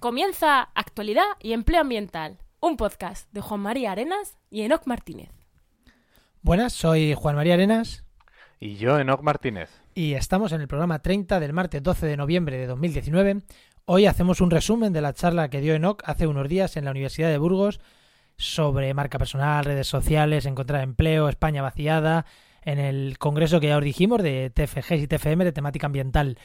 Comienza Actualidad y Empleo Ambiental, un podcast de Juan María Arenas y Enoc Martínez. Buenas, soy Juan María Arenas. Y yo, Enoc Martínez. Y estamos en el programa 30 del martes 12 de noviembre de 2019. Hoy hacemos un resumen de la charla que dio Enoc hace unos días en la Universidad de Burgos sobre marca personal, redes sociales, encontrar empleo, España vaciada, en el congreso que ya os dijimos de TFG y TFM de temática ambiental.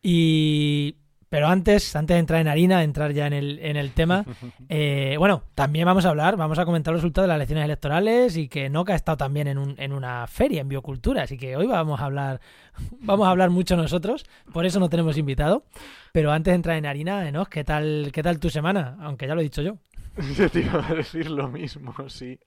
Y pero antes, antes de entrar en harina, de entrar ya en el, en el tema, eh, bueno, también vamos a hablar, vamos a comentar los resultados de las elecciones electorales y que Noca ha estado también en, un, en una feria en biocultura, así que hoy vamos a hablar, vamos a hablar mucho nosotros, por eso no tenemos invitado. Pero antes de entrar en harina, Enoch, ¿qué tal, qué tal tu semana? Aunque ya lo he dicho yo. Yo te iba a decir lo mismo, sí.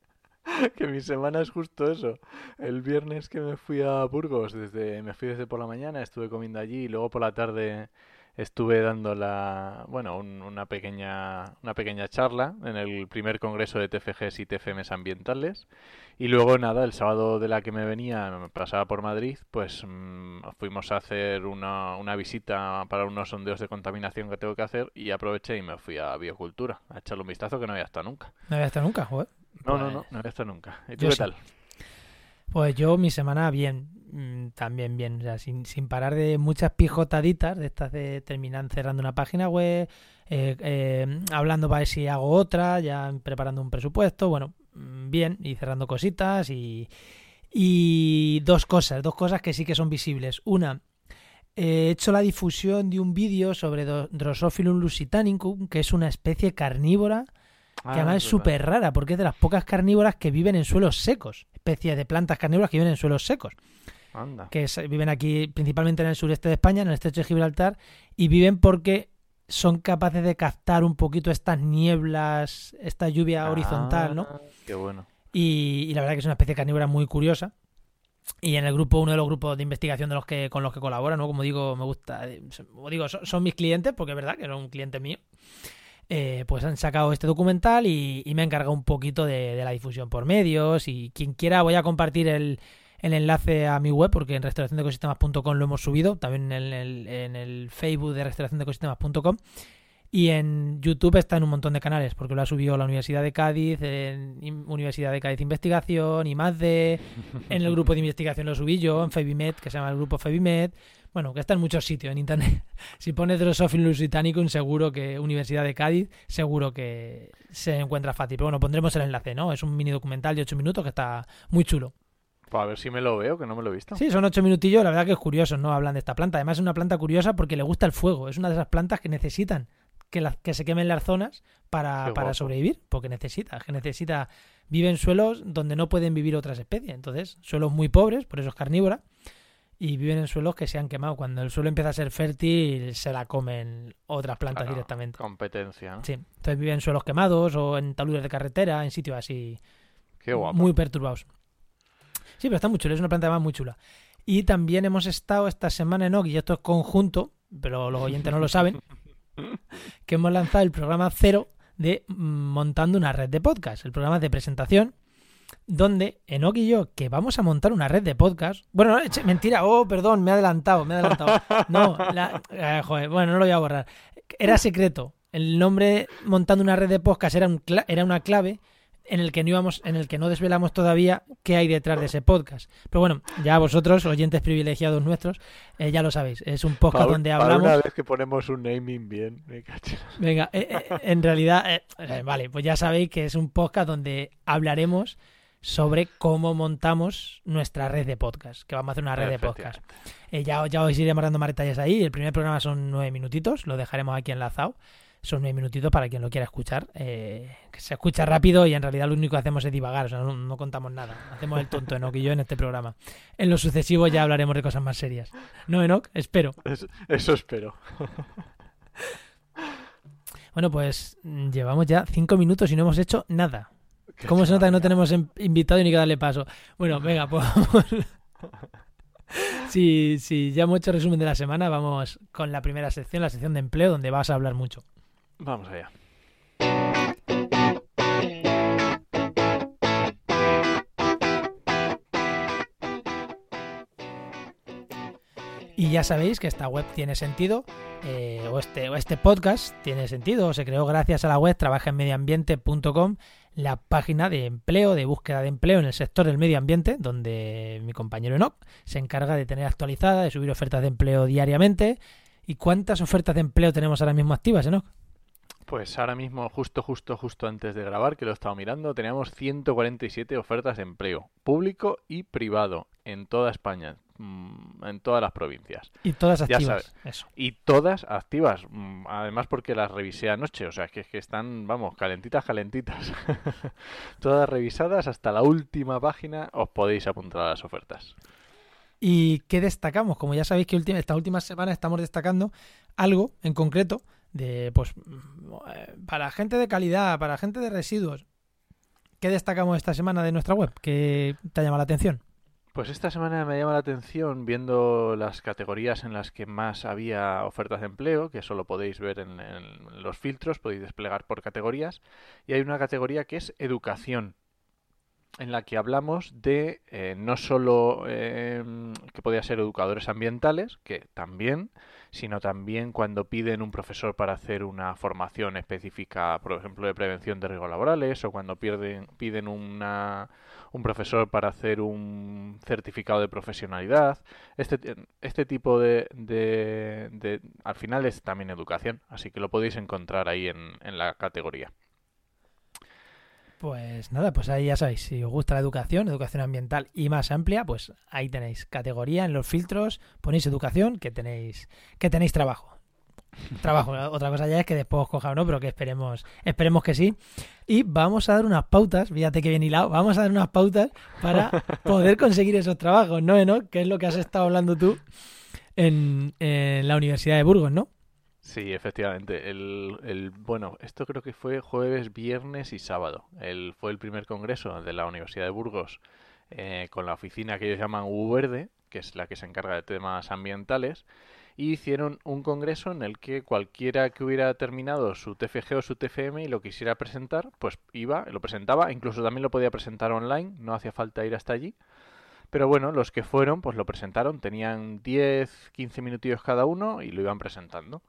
Que mi semana es justo eso. El viernes que me fui a Burgos, desde, me fui desde por la mañana, estuve comiendo allí y luego por la tarde estuve dando la, bueno, una pequeña, una pequeña charla en el primer congreso de TFGs y TFMs ambientales. Y luego nada, el sábado de la que me venía, me pasaba por Madrid, pues mm, fuimos a hacer una, una visita para unos sondeos de contaminación que tengo que hacer y aproveché y me fui a Biocultura a echarle un vistazo que no había estado nunca. No había estado nunca, joder. No, no, no, no había estado nunca. ¿Y tú qué tal? Pues yo mi semana bien, mm, también bien, o sea, sin, sin parar de muchas pijotaditas, de estas de terminar cerrando una página web, eh, eh, hablando para ver si hago otra, ya preparando un presupuesto, bueno, mm, bien, y cerrando cositas y, y dos cosas, dos cosas que sí que son visibles. Una, he hecho la difusión de un vídeo sobre Drosophilum lusitanicum, que es una especie carnívora que además ah, es súper rara porque es de las pocas carnívoras que viven en suelos secos, especies de plantas carnívoras que viven en suelos secos. Que viven aquí principalmente en el sureste de España, en el estrecho de Gibraltar, y viven porque son capaces de captar un poquito estas nieblas, esta lluvia ah, horizontal, ¿no? Qué bueno. Y, la verdad que es una especie carnívora muy curiosa. Y en el grupo, uno de los grupos de investigación de los que con los que colabora, ¿no? Como digo, me gusta, como digo, son, son mis clientes, porque es verdad que son un cliente mío. Eh, pues han sacado este documental y, me ha encargado un poquito de, la difusión por medios y quien quiera voy a compartir el, enlace a mi web porque en restauraciondecosistemas.com lo hemos subido, también en el, en el Facebook de restauraciondecosistemas.com y en YouTube está en un montón de canales porque lo ha subido la Universidad de Cádiz, en Universidad de Cádiz Investigación y más de en el grupo de investigación lo subí yo, en Febimed, que se llama el grupo Febimed, bueno, que está en muchos sitios en internet. si pones Drosophilus Lusitanicum, seguro que Universidad de Cádiz, seguro que se encuentra fácil. Pero bueno, pondremos el enlace, ¿no? Es un mini documental de 8 minutos que está muy chulo. Pues a ver si me lo veo, que no me lo he visto. Sí, son 8 minutillos, la verdad que es curioso, ¿no? Hablan de esta planta. Además es una planta curiosa porque le gusta el fuego. Es una de esas plantas que necesitan que, que se quemen las zonas para, para sobrevivir, porque necesita, que necesita, vive en suelos donde no pueden vivir otras especies. Entonces, suelos muy pobres, por eso es carnívora y viven en suelos que se han quemado. Cuando el suelo empieza a ser fértil, se la comen otras plantas directamente. Competencia. Sí, entonces viven en suelos quemados o en taludes de carretera, en sitios así Qué muy perturbados. Sí, pero está muy chula, es una planta más muy chula. Y también hemos estado esta semana en OG, y esto es conjunto, pero los oyentes no lo saben, que hemos lanzado el programa cero de Montando una red de podcast, el programa de presentación donde Enoch y yo, que vamos a montar una red de podcast. Bueno, mentira, oh, perdón, me he adelantado, me he adelantado. No, eh, joder, bueno, no lo voy a borrar. Era secreto. El nombre montando una red de podcast era, un era una clave en el que no íbamos, en el que no desvelamos todavía qué hay detrás de ese podcast. Pero bueno, ya vosotros, oyentes privilegiados nuestros, eh, ya lo sabéis. Es un podcast donde hablamos. Una vez que ponemos un naming bien, me Venga, eh, en realidad, vale, pues ya sabéis que es un podcast donde hablaremos sobre cómo montamos nuestra red de podcast, que vamos a hacer una red de podcast. Eh, ya, ya os iremos dando más detalles ahí. El primer programa son nueve minutitos, lo dejaremos aquí enlazado. Son nueve minutitos para quien lo quiera escuchar. Eh, que se escucha rápido y en realidad lo único que hacemos es divagar, o sea, no, contamos nada. Hacemos el tonto Enoch y yo en este programa. En lo sucesivo ya hablaremos de cosas más serias. ¿No, Enoch? Espero. eso espero. bueno, pues llevamos ya cinco minutos y no hemos hecho nada. ¿Cómo se nota que no tenemos invitado y ni que darle paso? Bueno, venga, pues Sí, sí, ya hemos hecho resumen de la semana. Vamos con la primera sección, la sección de empleo, donde vas a hablar mucho. Vamos allá. Y ya sabéis que esta web tiene sentido, eh, o, este, o este podcast tiene sentido, se creó gracias a la web trabajaenmedioambiente.com, la página de empleo, de búsqueda de empleo en el sector del medio ambiente, donde mi compañero Enoch se encarga de tener actualizada, de subir ofertas de empleo diariamente. ¿Y cuántas ofertas de empleo tenemos ahora mismo activas, Enoch? Pues ahora mismo, justo, justo, justo antes de grabar, que lo he estado mirando, teníamos 147 ofertas de empleo, público y privado, en toda España, mm, en todas las provincias. Y todas Ya activas. sabes. Eso. Y todas activas, mm, además porque las revisé anoche, o sea, que es que están, vamos, calentitas, calentitas. todas revisadas hasta la última página, os podéis apuntar a las ofertas. ¿Y qué destacamos? Como ya sabéis que última, esta última semana estamos destacando algo en concreto de, pues, mm, para gente de calidad, para gente de residuos. ¿Qué destacamos esta semana de nuestra web? ¿Qué te ha llamado la atención? Pues esta semana me llama la atención viendo las categorías en las que más había ofertas de empleo, que eso lo podéis ver en los filtros, podéis desplegar por categorías, y hay una categoría que es educación, en la que hablamos de eh, no solo eh, que podía ser educadores ambientales, que también, sino también cuando piden un profesor para hacer una formación específica, por ejemplo, de prevención de riesgos laborales, o cuando pierden, piden una, un profesor para hacer un certificado de profesionalidad. Este, este tipo de, de, de- Al final es también educación, así que lo podéis encontrar ahí en, en la categoría. Pues nada, pues ahí ya sabéis, si os gusta la educación, educación ambiental y más amplia, pues ahí tenéis categoría en los filtros, ponéis educación, que tenéis, que tenéis trabajo. Trabajo, otra cosa ya es que después os coja o no, pero que esperemos, esperemos que sí. Y vamos a dar unas pautas, fíjate que bien hilado, vamos a dar unas pautas para poder conseguir esos trabajos, ¿no, Enoch? Que es lo que has estado hablando tú en, en la Universidad de Burgos, ¿no? Sí, efectivamente. El, el, bueno, esto creo que fue jueves, viernes y sábado. El, fue el primer congreso de la Universidad de Burgos eh, con la oficina que ellos llaman U Verde, que es la que se encarga de temas ambientales, y hicieron un congreso en el que cualquiera que hubiera terminado su TFG o su TFM y lo quisiera presentar, pues iba, lo presentaba, incluso también lo podía presentar online, no hacía falta ir hasta allí. Pero bueno, los que fueron, pues lo presentaron, tenían 10, 15 minutillos cada uno y lo iban presentando.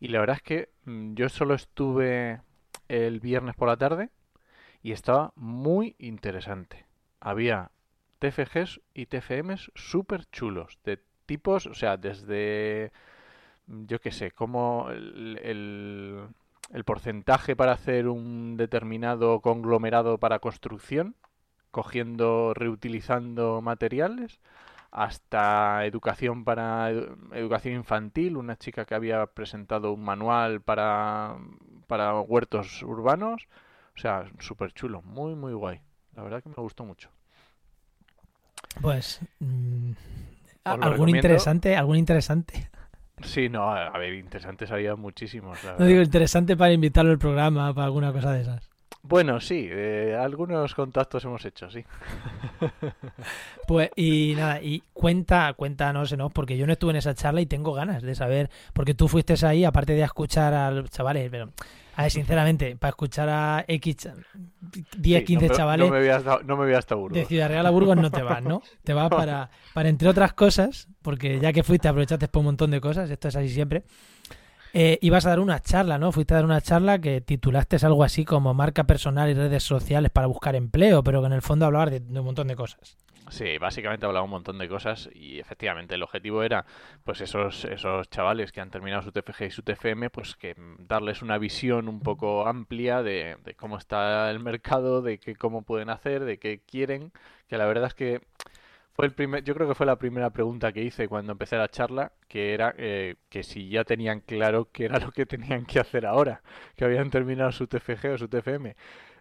Y la verdad es que mm, yo solo estuve el viernes por la tarde y estaba muy interesante. Había TFGs y TFMs súper chulos, de tipos, o sea, desde, mm, yo qué sé, como el, el, el porcentaje para hacer un determinado conglomerado para construcción, cogiendo, reutilizando materiales, hasta educación para edu- educación infantil, una chica que había presentado un manual para, para huertos urbanos, o sea, súper chulo, muy muy guay. La verdad que me gustó mucho. Pues mm, algún recomiendo. interesante, algún interesante. Sí, no, a a ver, interesantes había muchísimos, la No verdad. digo interesante para invitarlo al programa, para alguna cosa de esas. Bueno, sí, eh, algunos contactos hemos hecho, sí. Pues, y nada, y cuenta, cuéntanos, ¿no? Porque yo no estuve en esa charla y tengo ganas de saber, porque tú fuiste ahí, aparte de escuchar a los chavales, pero, a ver, sinceramente, para escuchar a X, cha- 10, Sí, 15 no, me- chavales No me voy hasta, no me voy hasta Burgos. de Ciudad Real a Burgos no te vas, ¿no? Te vas para, para, entre otras cosas, porque ya que fuiste, aprovechaste por un montón de cosas, esto es así siempre. Eh, ibas a dar una charla, ¿no? Fuiste a dar una charla que titulaste algo así como marca personal y redes sociales para buscar empleo, pero que en el fondo hablabas de, un montón de cosas. Sí, básicamente hablaba un montón de cosas y efectivamente el objetivo era, pues esos, esos chavales que han terminado su TFG y su TFM, pues que darles una visión un poco amplia de, de cómo está el mercado, de qué, cómo pueden hacer, de qué quieren, que la verdad es que fue el primer, yo creo que fue la primera pregunta que hice cuando empecé la charla, que era eh, que si ya tenían claro qué era lo que tenían que hacer ahora, que habían terminado su TFG o su TFM.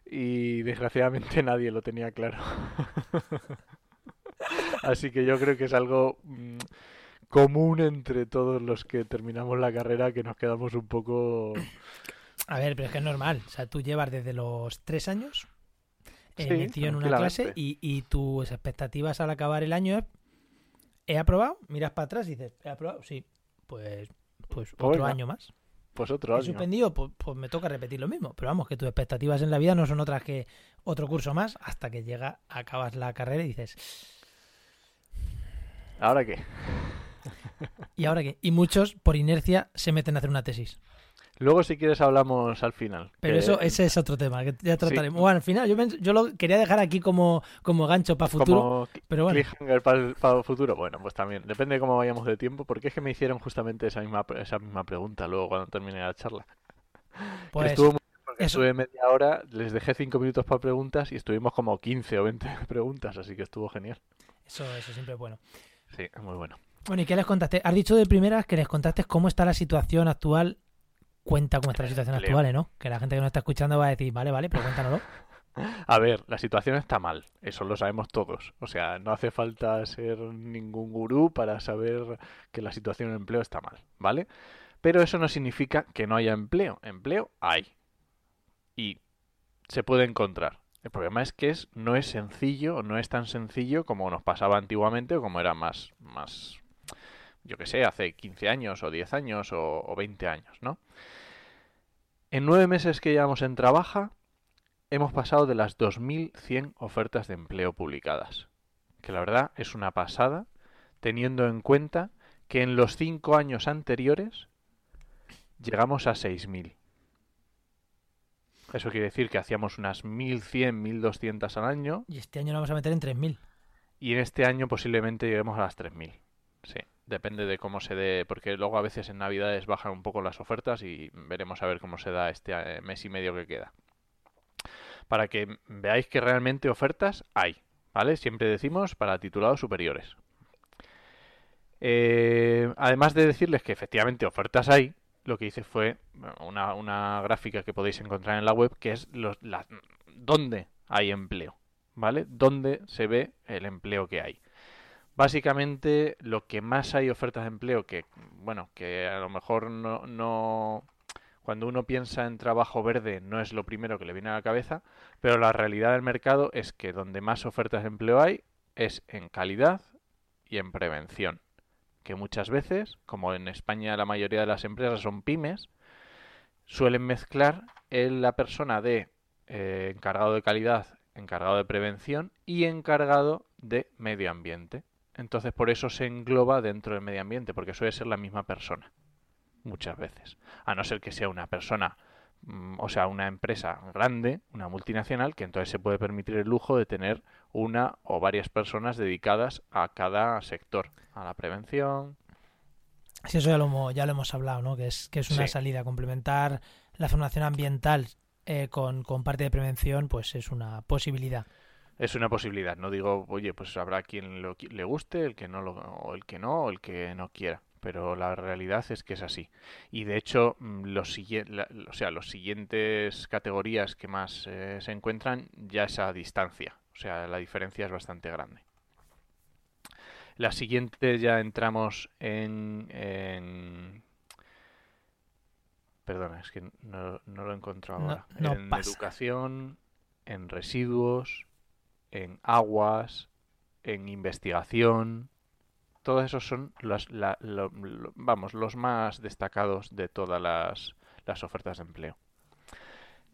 Y desgraciadamente nadie lo tenía claro. Así que yo creo que es algo mm, común entre todos los que terminamos la carrera que nos quedamos un poco... A ver, pero es que es normal. O sea, tú llevas desde los tres años Sí, metido en una clase y, y tus expectativas al acabar el año es ¿he aprobado? Miras para atrás y dices, ¿he aprobado? Sí. Pues, pues otro venga, año más. Pues otro ¿He año. suspendido? Pues, pues me toca repetir lo mismo. Pero vamos, que tus expectativas en la vida no son otras que otro curso más hasta que llega, acabas la carrera y dices, ¿Ahora qué? ¿Y ahora qué? Y muchos, por inercia, se meten a hacer una tesis. Luego, si quieres, hablamos al final. Pero que- eso, ese es otro tema que ya trataremos. Bueno, al final, yo, pens- yo lo quería dejar aquí como, como gancho para futuro, como pero bueno. cliffhanger para el futuro. Bueno, pues también. Depende de cómo vayamos de tiempo, porque es que me hicieron justamente esa misma, esa misma pregunta luego cuando terminé la charla. Que Pues estuvo muy estuve media hora, les dejé cinco minutos para preguntas y estuvimos como 15 o 20 preguntas, así que estuvo genial. eso, eso siempre es bueno. Sí, muy bueno. Bueno, ¿y qué les contaste? Has dicho de primeras que les contaste cómo está la situación actual. Cuenta cómo está la situación actual, ¿eh, ¿no? Que la gente que nos está escuchando va a decir, vale, vale, pero cuéntanoslo. A ver, la situación está mal, eso lo sabemos todos. O sea, no hace falta ser ningún gurú para saber que la situación en empleo está mal, ¿vale? Pero eso no significa que no haya empleo. Empleo hay. Y se puede encontrar. El problema es que es, no es sencillo, no es tan sencillo como nos pasaba antiguamente o como era más, más, yo que sé, hace 15 años o 10 años o, o 20 años, ¿no? En nueve meses que llevamos en Trabaja, hemos pasado de las 2.100 ofertas de empleo publicadas. Que la verdad es una pasada, teniendo en cuenta que en los cinco años anteriores llegamos a 6.000. Eso quiere decir que hacíamos unas 1.100, 1.200 al año Y este año lo vamos a meter en 3.000. y en este año posiblemente lleguemos a las 3.000. Sí, depende de cómo se dé, porque luego a veces en Navidades bajan un poco las ofertas y veremos a ver cómo se da este eh, mes y medio que queda. Para que veáis que realmente ofertas hay, ¿vale? Siempre decimos para titulados superiores. Eh, además de decirles que efectivamente ofertas hay, lo que hice fue una, una gráfica que podéis encontrar en la web que es los, la- dónde hay empleo, ¿vale? Dónde se ve el empleo que hay. Básicamente, lo que más hay ofertas de empleo que, bueno, que a lo mejor no, no, cuando uno piensa en trabajo verde no es lo primero que le viene a la cabeza, pero la realidad del mercado es que donde más ofertas de empleo hay es en calidad y en prevención. Que muchas veces, como en España la mayoría de las empresas son pymes, suelen mezclar en la persona de eh, encargado de calidad, encargado de prevención y encargado de medio ambiente. Entonces por eso se engloba dentro del medio ambiente, porque suele ser la misma persona. Muchas veces. A no ser que sea una persona, mm, o sea, una empresa grande, una multinacional, que entonces se puede permitir el lujo de tener una o varias personas dedicadas a cada sector. A la prevención. Sí, eso ya lo hemos, ya lo hemos hablado, ¿no? Que es, que es una Sí. salida. Complementar la formación ambiental eh, con, con parte de prevención, pues es una posibilidad. Es una posibilidad. No digo, oye, pues habrá quien lo le guste, el que no lo, o el que no, o el que no quiera. Pero la realidad es que es así. Y de hecho, mm, los, la- o sea, los siguientes categorías que más eh, se encuentran ya es a distancia. O sea, la diferencia es bastante grande. La siguiente ya entramos en, en- Perdona, es que no, no lo encuentro No- ahora. no en pasa. educación, en residuos, en aguas, en investigación. Todos esos son los, la- lo- vamos, los más destacados de todas las, las ofertas de empleo.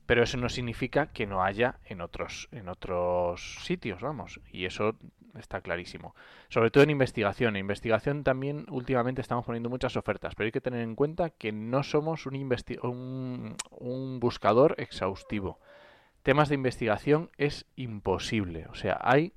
Pero eso no significa que no haya en otros, en otros sitios, vamos. Y eso está clarísimo. Sobre todo en investigación. En investigación también últimamente estamos poniendo muchas ofertas, pero hay que tener en cuenta que no somos un, un, un buscador exhaustivo. Temas de investigación es imposible. O sea, hay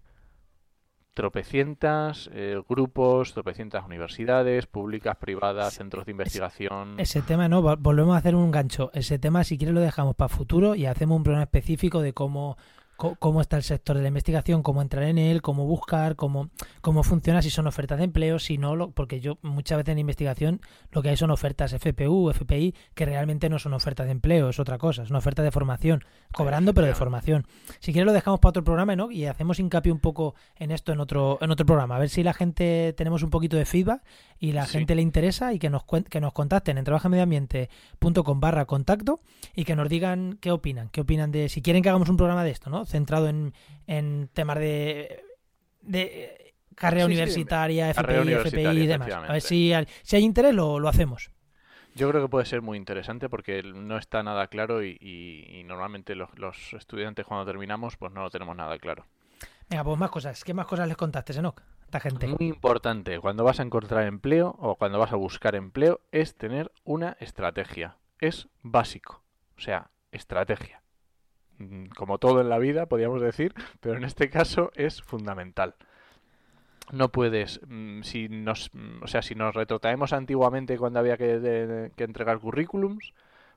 tropecientas eh, grupos, tropecientas universidades, públicas, privadas, centros de es- investigación. Ese tema, ¿no? Vol- Volvemos a hacer un gancho. Ese tema, si quieres, lo dejamos para futuro y hacemos un programa específico de cómo, cómo está el sector de la investigación, cómo entrar en él, cómo buscar, cómo, cómo funciona, si son ofertas de empleo, si no, lo, porque yo muchas veces en investigación lo que hay son ofertas FPU, FPI, que realmente no son ofertas de empleo, es otra cosa, es una oferta de formación, cobrando pero de formación. Si quieres lo dejamos para otro programa, ¿no? Y hacemos hincapié un poco en esto en otro, en otro programa, a ver si la gente tenemos un poquito de feedback y la Sí. gente le interesa y que nos, que nos contacten en trabajamedioambiente.com barra contacto y que nos digan qué opinan, qué opinan de si quieren que hagamos un programa de esto, ¿no? Centrado en, en temas de, de carrera Sí, sí, universitaria, carrera FPI, FPI y demás. A ver si, hay- si hay interés lo, lo hacemos. Yo creo que puede ser muy interesante porque no está nada claro y, y- y normalmente los, los estudiantes cuando terminamos pues no lo tenemos nada claro. Venga, pues más cosas. ¿Qué más cosas les contaste, Enoch? esta gente. Muy importante cuando vas a encontrar empleo o cuando vas a buscar empleo es tener una estrategia. Es básico. O sea, estrategia. Mm, Como todo en la vida, podríamos decir, pero en este caso es fundamental. No puedes, mm, si nos, mm, o sea, si nos retrotraemos antiguamente cuando había que, entregar currículums,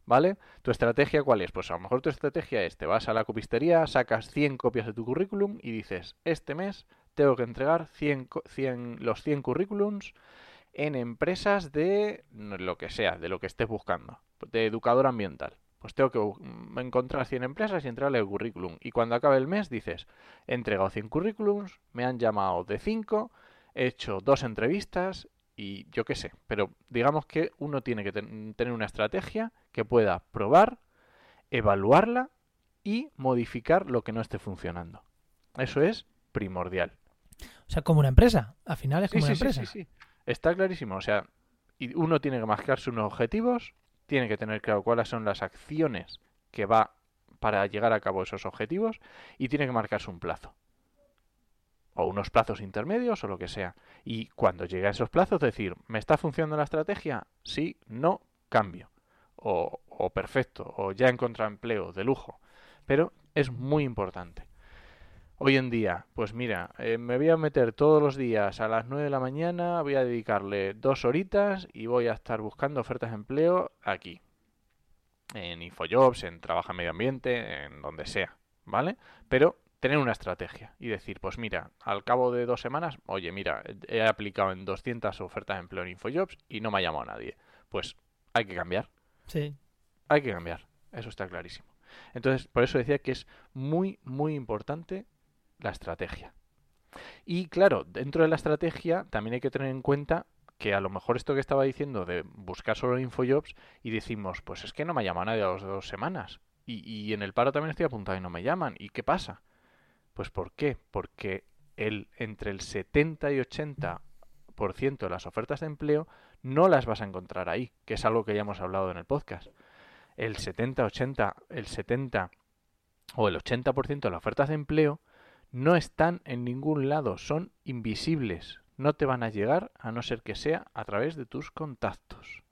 ¿vale? ¿Tu estrategia cuál es? Pues a lo mejor tu estrategia es, te vas a la copistería, sacas 100 copias de tu currículum y dices, este mes tengo que entregar 100, co- 100 los 100 currículums en empresas de lo que sea, de lo que estés buscando, de educador ambiental. Pues tengo que mm, encontrar 100 empresas y entregarle el currículum. Y cuando acabe el mes dices, he entregado 100 currículums, me han llamado de 5, he hecho dos entrevistas y yo qué sé. Pero digamos que uno tiene que ten- tener una estrategia que pueda probar, evaluarla y modificar lo que no esté funcionando. Eso es primordial. O sea, como una empresa. Al final es Sí, como una sí, empresa. sí, sí. Está clarísimo. O sea, y uno tiene que marcarse unos objetivos, tiene que tener claro cuáles son las acciones que va para llegar a cabo esos objetivos y tiene que marcarse un plazo. O unos plazos intermedios o lo que sea. Y cuando llegue a esos plazos, decir, ¿me está funcionando la estrategia? Sí, no, cambio. O, o perfecto, o ya he encontrado empleo de lujo. Pero es muy importante. Hoy en día, pues mira, eh, me voy a meter todos los días a las 9 de la mañana, voy a dedicarle dos horitas y voy a estar buscando ofertas de empleo aquí. En Infojobs, en Trabaja en Medio Ambiente, en donde sea, ¿vale? Pero tener una estrategia y decir, pues mira, al cabo de dos semanas, oye, mira, he aplicado en 200 ofertas de empleo en Infojobs y no me ha llamado nadie. Pues hay que cambiar. Sí. Hay que cambiar, eso está clarísimo. Entonces, por eso decía que es muy, muy importante la estrategia. Y claro, dentro de la estrategia también hay que tener en cuenta que a lo mejor esto que estaba diciendo de buscar solo Infojobs y decimos, pues es que no me llama nadie a las dos semanas. Y, y en el paro también estoy apuntado y no me llaman. ¿Y qué pasa? Pues ¿por qué? Porque el, entre el 70 y 80% de las ofertas de empleo no las vas a encontrar ahí, que es algo que ya hemos hablado en el podcast el 70, 80, el 70 o el 80% de las ofertas de empleo no están en ningún lado, son invisibles. No te van a llegar a no ser que sea a través de tus contactos.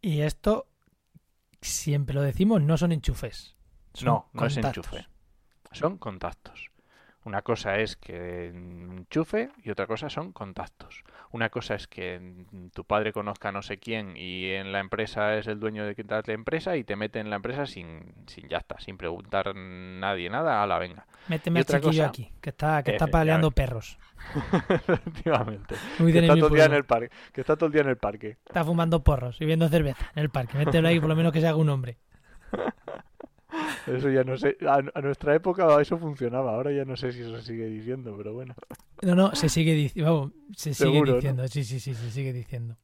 Y esto, siempre lo decimos, no son enchufes. Son no, no es enchufe. Son contactos. Una cosa es que enchufe y otra cosa son contactos. Una cosa es que mm, tu padre conozca a no sé quién y en la empresa es el dueño de tal empresa y te mete en la empresa sin, sin ya está, sin preguntar nadie nada, a la venga. Méteme Y al otra chiquillo cosa- aquí, que está, que está paleando perros. Efectivamente. Muy Que está, todo el día en el parque, que está todo el día en el parque. Está fumando porros y bebiendo cerveza en el parque. Mételo ahí, por lo menos que se haga un hombre. Eso ya no sé. A, a nuestra época eso funcionaba. Ahora ya no sé si eso se sigue diciendo, pero bueno. No, no, se sigue diciendo. Vamos, se sigue diciendo. Sí, sí, sí, se sigue diciendo.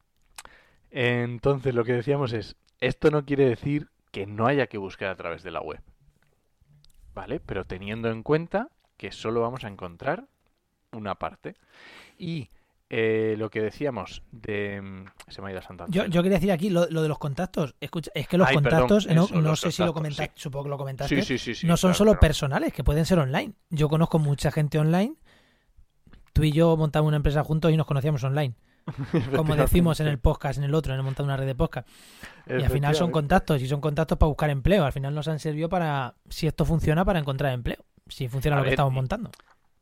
Entonces, lo que decíamos es: esto no quiere decir que no haya que buscar a través de la web. ¿Vale? Pero teniendo en cuenta que solo vamos a encontrar una parte. Y eh, lo que decíamos de. mm, Se me ha ido Santander. Yo, yo quería decir aquí lo, lo de los contactos. Escucha, es que los Ay, contactos, no, eso, no los sé si lo comentaste, sí. supongo que lo comentaste. Sí, sí, no son claro, solo personales, que pueden ser online. Yo conozco mucha gente online. Tú y yo montamos una empresa juntos y nos conocíamos online. Como decimos en el podcast, en el otro, en el montado una red de podcast. Y al final son contactos y son contactos para buscar empleo. Al final nos han servido para, si esto funciona, para encontrar empleo. Si funciona A lo que estamos montando.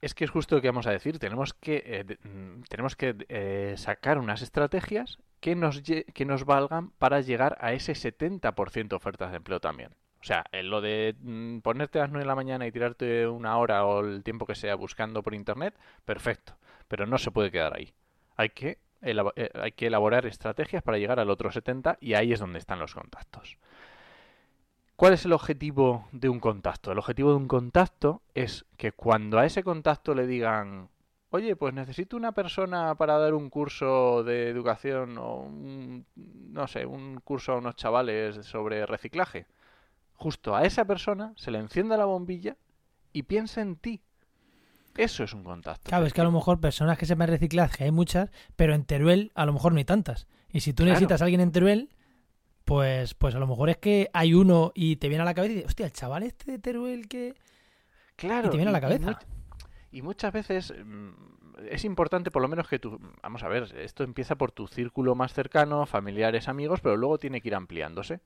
Es que es justo lo que vamos a decir. Tenemos que, eh, mm, tenemos que eh, sacar unas estrategias que nos, que nos valgan para llegar a ese 70% de ofertas de empleo también. O sea, lo de mm, ponerte a las 9 de la mañana y tirarte una hora o el tiempo que sea buscando por internet, perfecto. Pero no se puede quedar ahí. Hay que, eh, hay que elaborar estrategias para llegar al otro 70 y ahí es donde están los contactos. ¿Cuál es el objetivo de un contacto? El objetivo de un contacto es que cuando a ese contacto le digan, oye, pues necesito una persona para dar un curso de educación o un, no sé, un curso a unos chavales sobre reciclaje, justo a esa persona se le encienda la bombilla y piensa en ti. Eso es un contacto. Claro, es que a lo mejor personas que sepan reciclaje hay muchas, pero en Teruel a lo mejor no hay tantas. Y si tú Claro. necesitas a alguien en Teruel, pues, pues a lo mejor es que hay uno y te viene a la cabeza y dices, hostia, el chaval este de Teruel que... Claro. y te viene a la cabeza. much- y muchas veces mm, es importante por lo menos que tú, vamos a ver, esto empieza por tu círculo más cercano, familiares, amigos, pero luego tiene que ir ampliándose.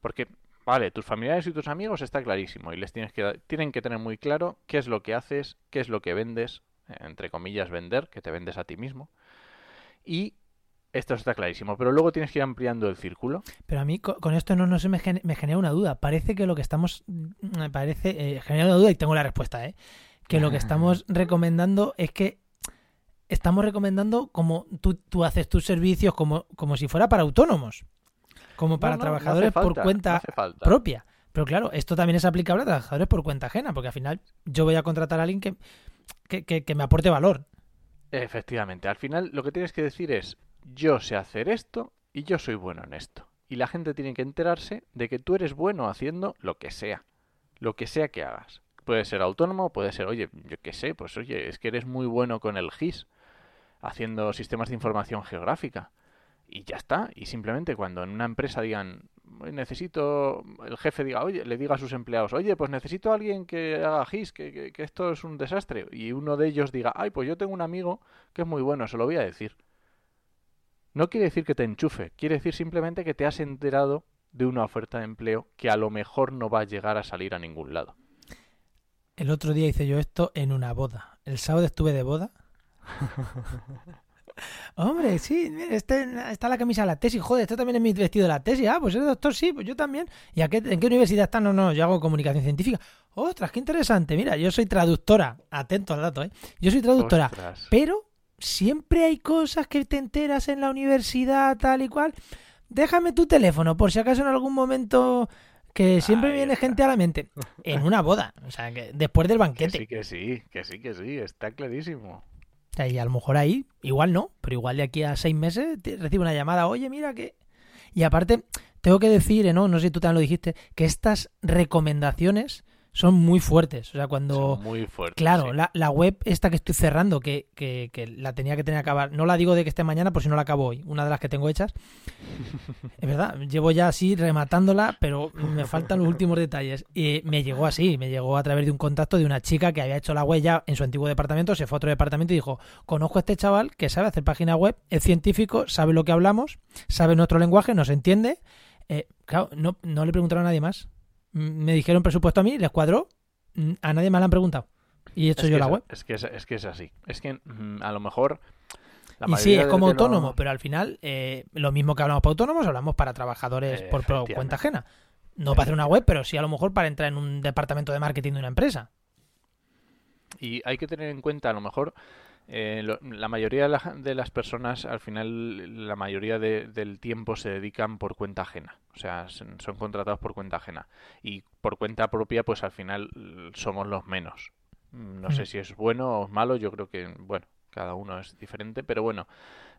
Porque, vale, tus familiares y tus amigos está clarísimo y les tienes que, tienen que tener muy claro qué es lo que haces, qué es lo que vendes, entre comillas, vender, que te vendes a ti mismo. Y esto está clarísimo, pero luego tienes que ir ampliando el círculo. Pero a mí con, esto no, no se me, genera una duda. Parece que lo que estamos... Me parece... Eh, genera una duda y tengo la respuesta, ¿eh? Que lo que estamos recomendando es que estamos recomendando como tú, tú haces tus servicios como, como si fuera para autónomos. Como para trabajadores por cuenta propia. Pero claro, esto también es aplicable a trabajadores por cuenta ajena, porque al final yo voy a contratar a alguien que, que, me aporte valor. Efectivamente, al final lo que tienes que decir es, yo sé hacer esto y yo soy bueno en esto. Y la gente tiene que enterarse de que tú eres bueno haciendo lo que sea, lo que sea que hagas. Puede ser autónomo, puede ser, oye, yo qué sé, pues oye, es que eres muy bueno con el GIS, haciendo sistemas de información geográfica y ya está. Y simplemente cuando en una empresa digan, necesito, el jefe diga, oye, le diga a sus empleados, oye, pues necesito a alguien que haga GIS, que, que, esto es un desastre. Y uno de ellos diga, ay, pues yo tengo un amigo que es muy bueno, se lo voy a decir. No quiere decir que te enchufe, quiere decir simplemente que te has enterado de una oferta de empleo que a lo mejor no va a llegar a salir a ningún lado. El otro día hice yo esto en una boda. El sábado estuve de boda Hombre, sí, este, está la camisa de la tesis. Joder, este también es mi vestido de la tesis. Ah, pues eres doctor, sí, pues yo también. ¿Y a qué, en qué universidad está? No, no, yo hago comunicación científica. Ostras, qué interesante. Mira, yo soy traductora. Atento al dato, ¿eh? Yo soy traductora. Pero siempre hay cosas que te enteras en la universidad, tal y cual. Déjame tu teléfono, por si acaso en algún momento que siempre viene gente a la mente. En una boda, o sea, que después del banquete. sí, que sí, que sí, que sí, está clarísimo. Y a lo mejor ahí, igual no, pero igual de aquí a seis meses recibe una llamada, oye, mira que... Y aparte, tengo que decir, ¿no? no sé si tú también lo dijiste, que estas recomendaciones son muy fuertes. O sea, cuando. muy fuertes. Claro, la, la, web esta que estoy cerrando, que, que, que, la tenía que tener que acabar. No la digo de que esté mañana, por si no la acabo hoy. Una de las que tengo hechas. es verdad, llevo ya así rematándola, pero me faltan los últimos detalles. Y me llegó así, me llegó a través de un contacto de una chica que había hecho la web ya en su antiguo departamento, se fue a otro departamento y dijo: Conozco a este chaval que sabe hacer página web, es científico, sabe lo que hablamos, sabe nuestro lenguaje, nos entiende. Eh, claro, no, no le preguntaron a nadie más me dijeron presupuesto a mí, les cuadró, mm, a nadie me lo han preguntado. Y he hecho yo la web. Es que es, es que es así. Es que mm, a lo mejor... y sí, es como autónomo, pero al final eh, lo mismo que hablamos para autónomos, hablamos para trabajadores por, cuenta ajena. No para hacer una web, pero sí a lo mejor para entrar en un departamento de marketing de una empresa. Y hay que tener en cuenta, a lo mejor, eh, la mayoría de, las personas, al final, la mayoría del tiempo se dedican por cuenta ajena. O sea, son, contratados por cuenta ajena. Y por cuenta propia, pues al final somos los menos. No sé mm. si es bueno o malo, yo creo que, bueno, cada uno es diferente, pero bueno,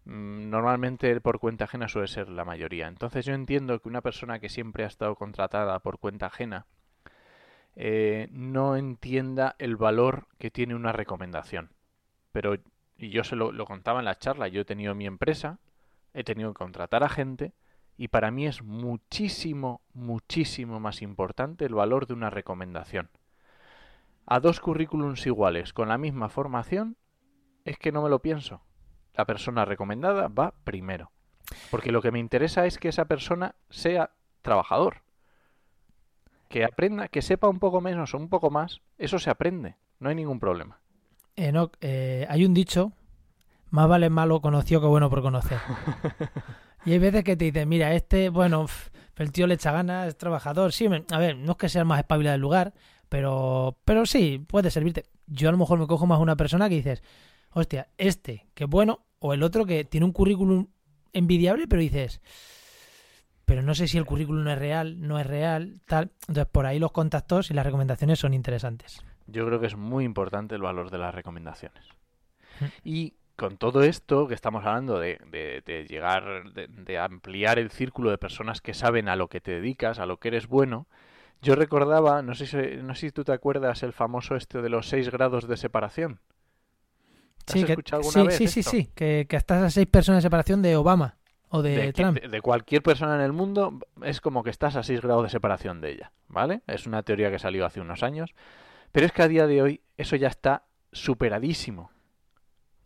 mm, normalmente por cuenta ajena suele ser la mayoría. Entonces yo entiendo que una persona que siempre ha estado contratada por cuenta ajena eh, no entienda el valor que tiene una recomendación pero yo se lo, contaba en la charla, yo he tenido mi empresa, he tenido que contratar a gente y para mí es muchísimo, muchísimo más importante el valor de una recomendación. A dos currículums iguales con la misma formación, es que no me lo pienso. La persona recomendada va primero. Porque lo que me interesa es que esa persona sea trabajador. Que aprenda, que sepa un poco menos o un poco más, eso se aprende, no hay ningún problema. Enoch, eh, hay un dicho, más vale malo conocido que bueno por conocer. y hay veces que te dicen, mira, este, bueno, el tío le echa ganas, es trabajador. Sí, a ver, no es que sea el más espabilado del lugar, pero, pero sí, puede servirte. Yo a lo mejor me cojo más una persona que dices, hostia, este, que bueno, o el otro que tiene un currículum envidiable, pero dices, pero no sé si el currículum es real, no es real, tal. Entonces, por ahí los contactos y las recomendaciones son interesantes. Yo creo que es muy importante el valor de las recomendaciones. Mm. Y con todo esto que estamos hablando de, de, llegar, de, ampliar el círculo de personas que saben a lo que te dedicas, a lo que eres bueno, yo recordaba, no sé si, no sé si tú te acuerdas el famoso este de los seis grados de separación. ¿Has escuchado alguna sí, vez sí, sí, sí, que, que estás a seis personas de separación de Obama o de, Trump. De, cualquier persona en el mundo es como que estás a seis grados de separación de ella, ¿vale? Es una teoría que salió hace unos años. Pero es que a día de hoy eso ya está superadísimo.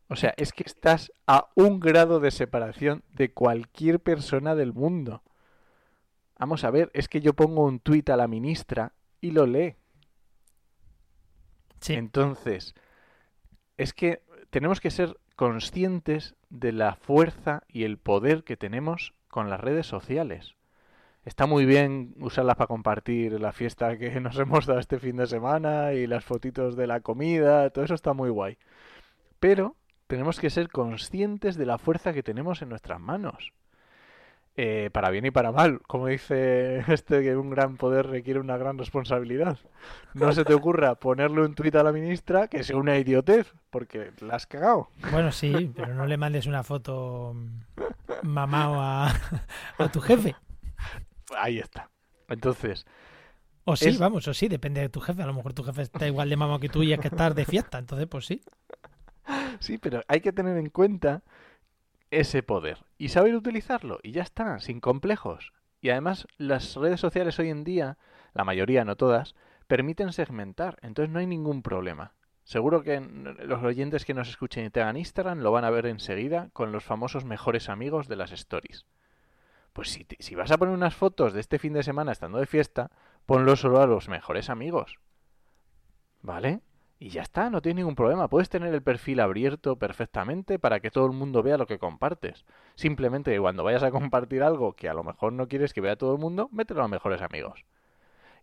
O sea, es que estás a un grado de separación de cualquier persona del mundo. Vamos a ver, es que yo pongo un tuit a la ministra y lo lee. Sí. Entonces, es que tenemos que ser conscientes de la fuerza y el poder que tenemos con las redes sociales. Está muy bien usarlas para compartir la fiesta que nos hemos dado este fin de semana y las fotitos de la comida, todo eso está muy guay. Pero tenemos que ser conscientes de la fuerza que tenemos en nuestras manos. Eh, para bien y para mal, como dice este que un gran poder requiere una gran responsabilidad. No se te ocurra ponerle un tuit a la ministra que sea una idiotez, porque la has cagado. Bueno, sí, pero no le mandes una foto mm, mamao a, a tu jefe. Ahí está. Entonces, O sí, Es- vamos, o sí, depende de tu jefe. A lo mejor tu jefe está igual de mamao que tú y es que estás de fiesta. Entonces, pues sí. sí, pero hay que tener en cuenta ese poder y saber utilizarlo y ya está, sin complejos. Y además las redes sociales hoy en día, la mayoría, no todas, permiten segmentar, entonces no hay ningún problema. Seguro que los oyentes que nos escuchen y tengan Instagram lo van a ver enseguida con los famosos mejores amigos de las stories. Pues si, vas a poner unas fotos de este fin de semana estando de fiesta, ponlo solo a los mejores amigos. ¿Vale? Y ya está, no tienes ningún problema. Puedes tener el perfil abierto perfectamente para que todo el mundo vea lo que compartes. Simplemente cuando vayas a compartir algo que a lo mejor no quieres que vea todo el mundo, mételo a los mejores amigos.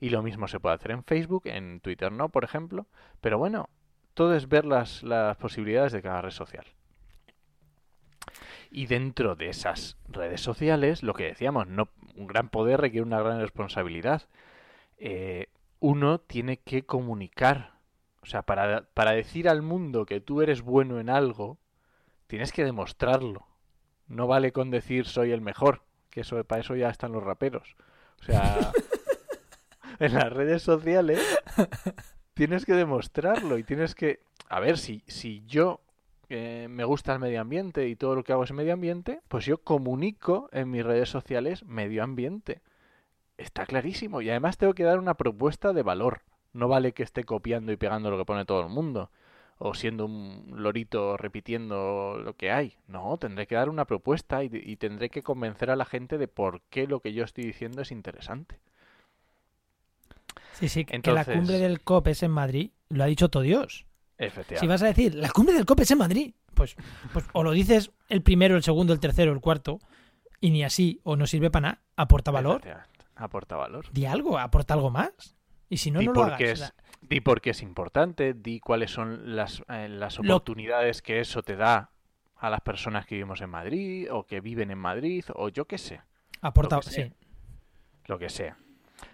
Y lo mismo se puede hacer en Facebook, en Twitter no, por ejemplo. Pero bueno, todo es ver las posibilidades de cada red social. Y dentro de esas redes sociales, lo que decíamos, no, un gran poder requiere una gran responsabilidad. Eh, uno tiene que comunicar. O sea, para, para decir al mundo que tú eres bueno en algo, tienes que demostrarlo. No vale con decir soy el mejor, que eso para eso ya están los raperos. O sea, en las redes sociales tienes que demostrarlo y tienes que... A ver, si, si yo eh, me gusta el medio ambiente y todo lo que hago es medio ambiente, pues yo comunico en mis redes sociales medio ambiente. Está clarísimo. Y además tengo que dar una propuesta de valor. No vale que esté copiando y pegando lo que pone todo el mundo. O siendo un lorito repitiendo lo que hay. No, tendré que dar una propuesta y, y tendré que convencer a la gente de por qué lo que yo estoy diciendo es interesante. Sí, sí, que la cumbre del COP es en Madrid, lo ha dicho todo Dios. Efectivamente. Si vas a decir, la cumbre del COP es en Madrid, pues, pues o lo dices el primero, el segundo, el tercero, el cuarto, y ni así, o no sirve para nada, aporta valor. Aporta valor. di algo, aporta algo más. Y si no, di no lo hagas. es, di por qué es importante, di cuáles son las, eh, las Lo- oportunidades que eso te da a las personas que vivimos en Madrid o que viven en Madrid o yo qué sé, aporta, lo que sea. sí. lo que sea.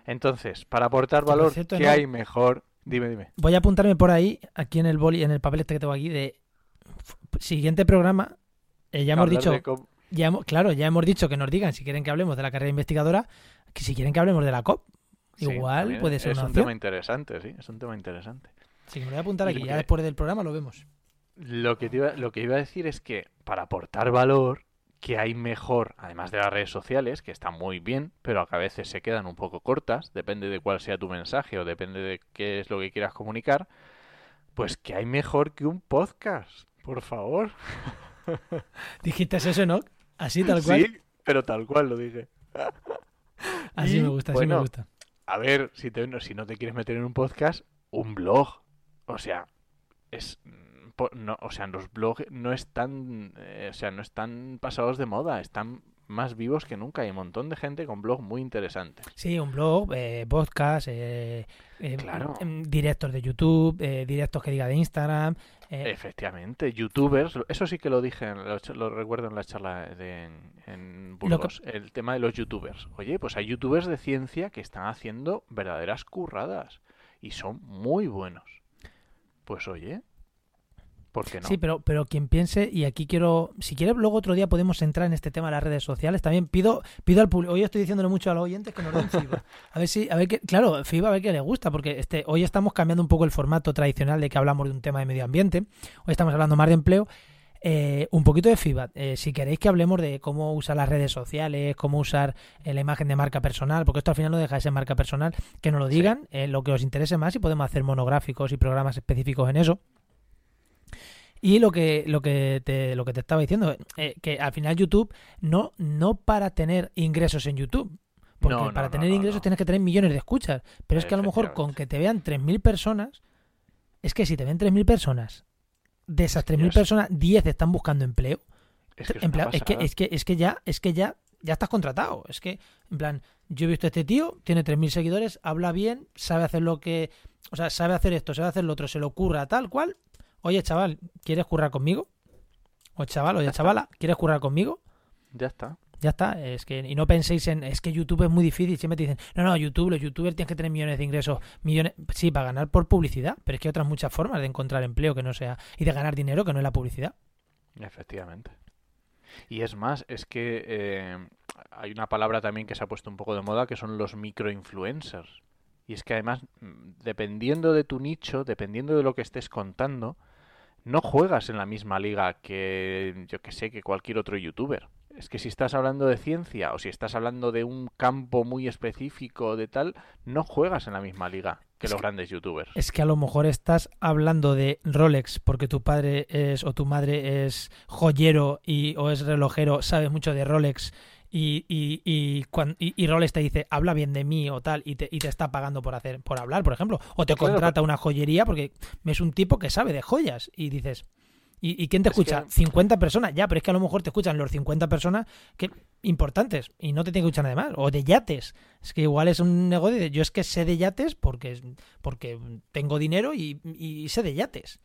Entonces, para aportar valor, ¿qué no- hay mejor? Dime, dime. Voy a apuntarme por ahí, aquí en el boli, en el papel este que tengo aquí, de siguiente programa. eh, ya hemos dicho, ya hemos- claro, ya hemos dicho que nos digan si quieren que hablemos de la carrera investigadora, que si quieren que hablemos de la COP. Sí, Igual puede ser es una un opción. tema interesante, sí, es un tema interesante. Que me lo voy a apuntar aquí, ya después del programa lo vemos. Lo que, te iba, lo que iba a decir es que para aportar valor, que hay mejor, además de las redes sociales, que están muy bien, pero a veces se quedan un poco cortas, depende de cuál sea tu mensaje o depende de qué es lo que quieras comunicar, pues que hay mejor que un podcast, por favor. Dijiste eso, ¿no? Así tal cual. Sí, pero tal cual lo dije. Así Y, me gusta, así me gusta. A ver, si, te- no- si no te quieres meter en un podcast, un blog. O sea, es no, o sea, los blogs no están, eh, o sea, no están pasados de moda, están más vivos que nunca. Hay un montón de gente con blogs muy interesantes. Sí, un blog, eh, podcast, eh, eh, Claro. em, directos de YouTube, eh, directos que diga de Instagram. Efectivamente, youtubers, eso sí que lo dije, lo recuerdo en la charla de, en, en Burgos, el tema de los youtubers. Oye, pues hay youtubers de ciencia que están haciendo verdaderas curradas y son muy buenos. Pues oye, ¿por qué no? Sí, pero, pero quien piense, y aquí quiero, si quieres, luego otro día podemos entrar en este tema de las redes sociales. También pido, pido al público, hoy estoy diciéndole mucho a los oyentes que nos den FIBA. A ver si, a ver qué, claro, FIBA a ver qué les gusta, porque este, hoy estamos cambiando un poco el formato tradicional de que hablamos de un tema de medio ambiente. Hoy estamos hablando más de empleo. Eh, un poquito de FIBA. Eh, si queréis que hablemos de cómo usar las redes sociales, cómo usar eh, la imagen de marca personal, porque esto al final no deja de ser marca personal, que nos lo digan, eh, lo que os interese más y podemos hacer monográficos y programas específicos en eso. Y lo que, lo que te, lo que te estaba diciendo, eh, que al final YouTube no, no para tener ingresos en YouTube. Porque No, no, para tener no, ingresos tienes que tener millones de escuchas. Pero es que a lo mejor con que te vean 3.000 personas, es que si te ven 3.000 personas, de esas que 3.000 ya sé. personas, 10 están buscando empleo. Es que es que, es que ya, es que ya, ya estás contratado. Es que, en plan, yo he visto a este tío, tiene 3.000 seguidores, habla bien, sabe hacer lo que, o sea, sabe hacer esto, sabe hacer lo otro, se le ocurra tal cual. Oye, chaval, ¿quieres currar conmigo? O chaval, oye, chavala, ¿quieres currar conmigo? Ya está. Ya está, es que, y no penséis en, es que YouTube es muy difícil, siempre te dicen, no, no, YouTube, los youtubers tienen que tener millones de ingresos, millones, sí, para ganar por publicidad, pero es que hay otras muchas formas de encontrar empleo que no sea, y de ganar dinero que no es la publicidad. Efectivamente. Y es más, es que eh, hay una palabra también que se ha puesto un poco de moda que son los microinfluencers. Y es que además, mm, dependiendo de tu nicho, dependiendo de lo que estés contando, no juegas en la misma liga que, yo que sé, que cualquier otro youtuber. Es que si estás hablando de ciencia o si estás hablando de un campo muy específico de tal, no juegas en la misma liga que Es los que- grandes youtubers. Es que a lo mejor estás hablando de Rolex porque tu padre es o tu madre es joyero y, o es relojero, sabes mucho de Rolex y, y, y, cuan- y- y Rolex te dice habla bien de mí o tal y te, y te está pagando por hacer por hablar, por ejemplo. O te Claro, contrata una joyería porque es un tipo que sabe de joyas y dices... ¿Y, y quién te Es que- escucha? 50 personas. Ya, pero es que a lo mejor te escuchan los 50 personas que importantes y no te tienen que escuchar nada más. O de yates. Es que igual es un negocio de yo es que sé de yates porque, porque tengo dinero y, y sé de yates.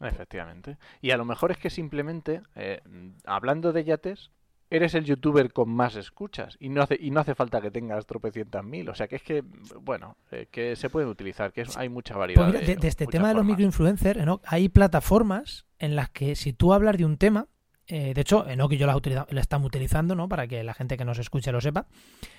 Efectivamente. Y a lo mejor es que simplemente, eh, hablando de yates, eres el youtuber con más escuchas y no hace, y no hace falta que tengas tropecientas mil. O sea que es que, bueno, eh, que se pueden utilizar, que es- hay mucha variedad. Pues mira, de, de este tema de los microinfluencers, Enoch, hay plataformas en las que si tú hablas de un tema, eh, de hecho, Enoch y yo las las estamos utilizando, ¿no? Para que la gente que nos escuche lo sepa.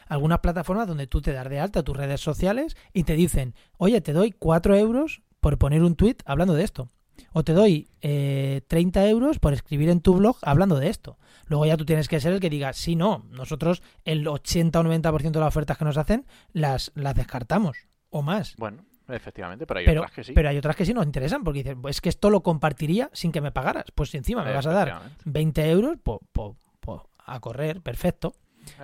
Algunas plataformas donde tú te das de alta tus redes sociales y te dicen, oye, te doy 4 euros por poner un tweet hablando de esto. O te doy eh, 30 euros por escribir en tu blog hablando de esto. Luego ya tú tienes que ser el que diga, sí, no, nosotros el 80 o 90% de las ofertas que nos hacen las, las descartamos o más. Bueno, efectivamente, pero hay Pero, otras que sí. pero hay otras que sí nos interesan porque dices, "Pues es que esto lo compartiría sin que me pagaras. Pues si encima me vas a dar Efectivamente, 20 euros, pues, pues- pues a correr, perfecto.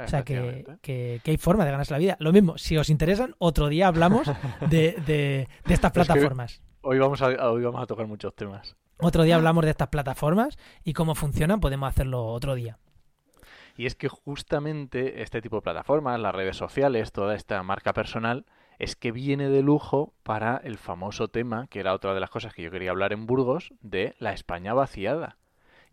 O sea que, que, que hay forma de ganarse la vida. Lo mismo, si os interesan, otro día hablamos de, de- de estas plataformas. Hoy vamos, a, hoy vamos a tocar muchos temas. Otro día hablamos de estas plataformas y cómo funcionan, podemos hacerlo otro día. Y es que justamente este tipo de plataformas, las redes sociales, toda esta marca personal, es que viene de lujo para el famoso tema, que era otra de las cosas que yo quería hablar en Burgos, de la España vaciada.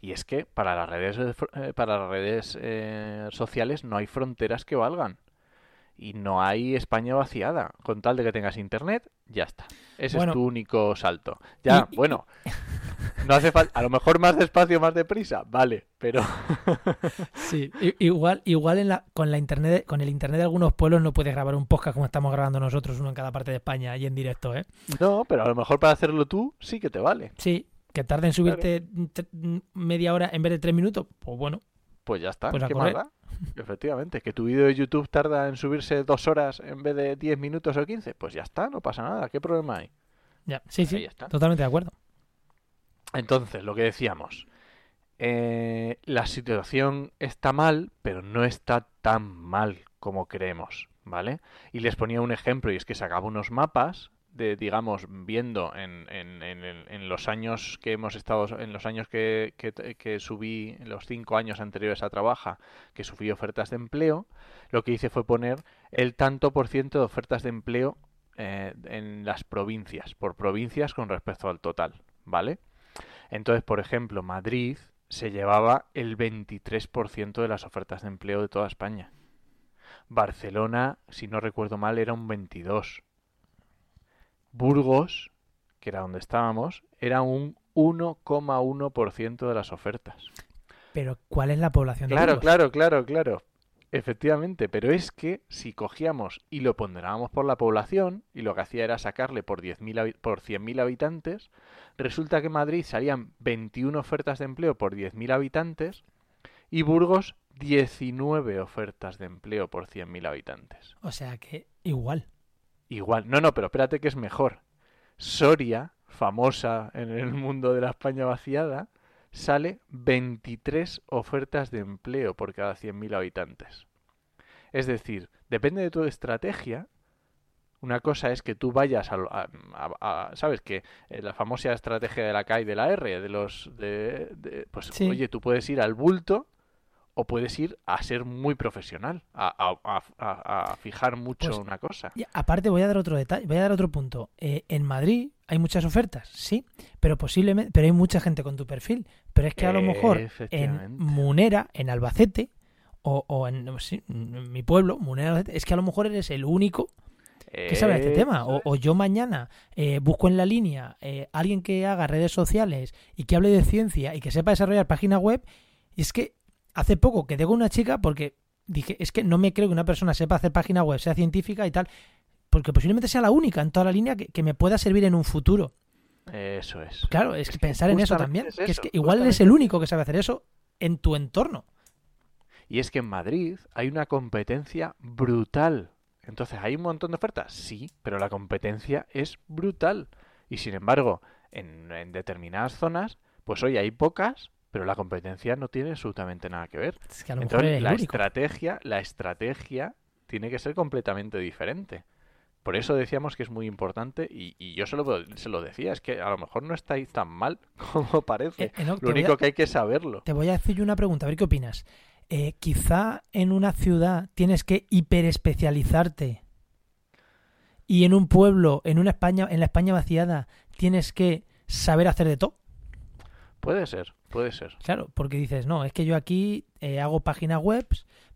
Y es que para las redes, eh, para las redes eh, sociales no hay fronteras que valgan. Y no hay España vaciada. Con tal de que tengas internet, ya está. Ese Bueno. es tu único salto. Ya, Y- y- bueno. No hace falta. A lo mejor más despacio, más deprisa. Vale, pero. Sí, igual, igual en la, con la internet, con el internet de algunos pueblos no puedes grabar un podcast como estamos grabando nosotros, uno en cada parte de España y en directo, ¿eh? No, pero a lo mejor para hacerlo tú sí que te vale. Sí, que tarde en subirte media hora en vez de tres minutos, pues bueno, Pues ya está. Pues a ¿Qué más correr. da? Efectivamente, que tu vídeo de YouTube tarda en subirse dos horas en vez de 10 minutos o 15. Pues ya está, no pasa nada. ¿Qué problema hay? ya, sí, sí, está. totalmente de acuerdo. Entonces, lo que decíamos. eh, la situación está mal, pero no está tan mal como creemos, ¿vale? Y les ponía un ejemplo, y es que sacaba unos mapas de, digamos, viendo en, en- en los años que hemos estado, en los años que, que, subí, en los cinco años anteriores a Trabaja, que subí ofertas de empleo, lo que hice fue poner el tanto por ciento de ofertas de empleo eh, en las provincias, por provincias con respecto al total, ¿vale? Entonces, por ejemplo, Madrid se llevaba el 23% de las ofertas de empleo de toda España. Barcelona, si no recuerdo mal, era un 22%. Burgos, que era donde estábamos, era un 1,1% de las ofertas. Pero ¿cuál es la población de Claro, Burgos? claro, claro, claro. Efectivamente, pero es que si cogíamos y lo ponderábamos por la población, y lo que hacía era sacarle por 10.000 habi- por 100.000 habitantes, resulta que en Madrid salían 21 ofertas de empleo por 10.000 habitantes y Burgos 19 ofertas de empleo por 100.000 habitantes. O sea que igual. Igual, no, no, pero espérate que es mejor. Soria famosa en el mundo de la España vaciada, sale 23 ofertas de empleo por cada 100.000 habitantes. Es decir, depende de tu estrategia. Una cosa es que tú vayas a, a- a- a- sabes que eh, la famosa estrategia de la K y de la R, de los, de, de- pues Sí. oye, tú puedes ir al bulto o puedes ir a ser muy profesional, a, a- a- a- a fijar mucho Pues, una cosa. Y aparte voy a dar otro detalle, voy a dar otro punto. Eh, en Madrid hay muchas ofertas, sí, pero posiblemente, pero hay mucha gente con tu perfil. Pero es que a lo mejor en. Munera, en Albacete, o, o en, mi pueblo, Munera, Albacete, es que a lo mejor eres el único que sabe de este tema. O yo mañana eh, busco en la línea eh, alguien que haga redes sociales y que hable de ciencia y que sepa desarrollar página web. Y es que hace poco quedé con una chica porque dije, es que no me creo que una persona sepa hacer página web, sea científica y tal, porque posiblemente sea la única en toda la línea que, que me pueda servir en un futuro. Eso es. Claro, es, que pensar en eso también, es que es que igual eres el único que sabe hacer eso en tu entorno. Y es que en Madrid hay una competencia brutal. Entonces, ¿hay un montón de ofertas? Sí, pero la competencia es brutal. Y sin embargo, en, en determinadas zonas, pues hoy hay pocas, pero la competencia no tiene absolutamente nada que ver. Es que a lo mejor Entonces, eres la único. estrategia, la estrategia tiene que ser completamente diferente. Por eso decíamos que es muy importante, y, y yo se lo, se lo decía, es que a lo mejor no estáis tan mal como parece. Eh, Enoch, te Lo a- único que hay que saberlo. Te voy a hacer yo una pregunta, a ver qué opinas. Eh, quizá en una ciudad tienes que hiperespecializarte y en un pueblo, en una España, en la España vaciada, tienes que saber hacer de todo. Puede ser, puede ser. Claro, porque dices, no, es que yo aquí eh, hago páginas web,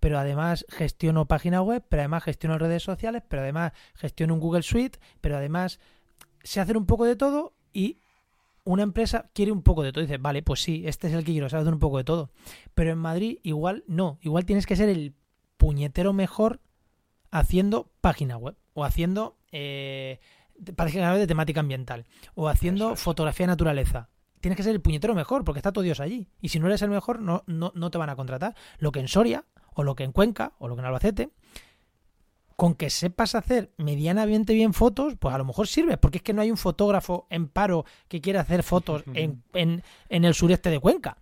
pero además gestiono páginas web, pero además gestiono redes sociales, pero además gestiono un Google Suite, pero además sé hacer un poco de todo y una empresa quiere un poco de todo. Dices, vale, pues sí, este es el que quiero, saber hacer un poco de todo. Pero en Madrid igual no, igual tienes que ser el puñetero mejor haciendo página web o haciendo eh, página web de temática ambiental o haciendo es. fotografía de naturaleza. Tienes que ser el puñetero mejor porque está todo Dios allí. Y si no eres el mejor, no, no, no te van a contratar. Lo que en Soria, o lo que en Cuenca, o lo que en Albacete, con que sepas hacer medianamente bien fotos, pues a lo mejor sirve, porque es que no hay un fotógrafo en paro que quiera hacer fotos en, en, en el sureste de Cuenca.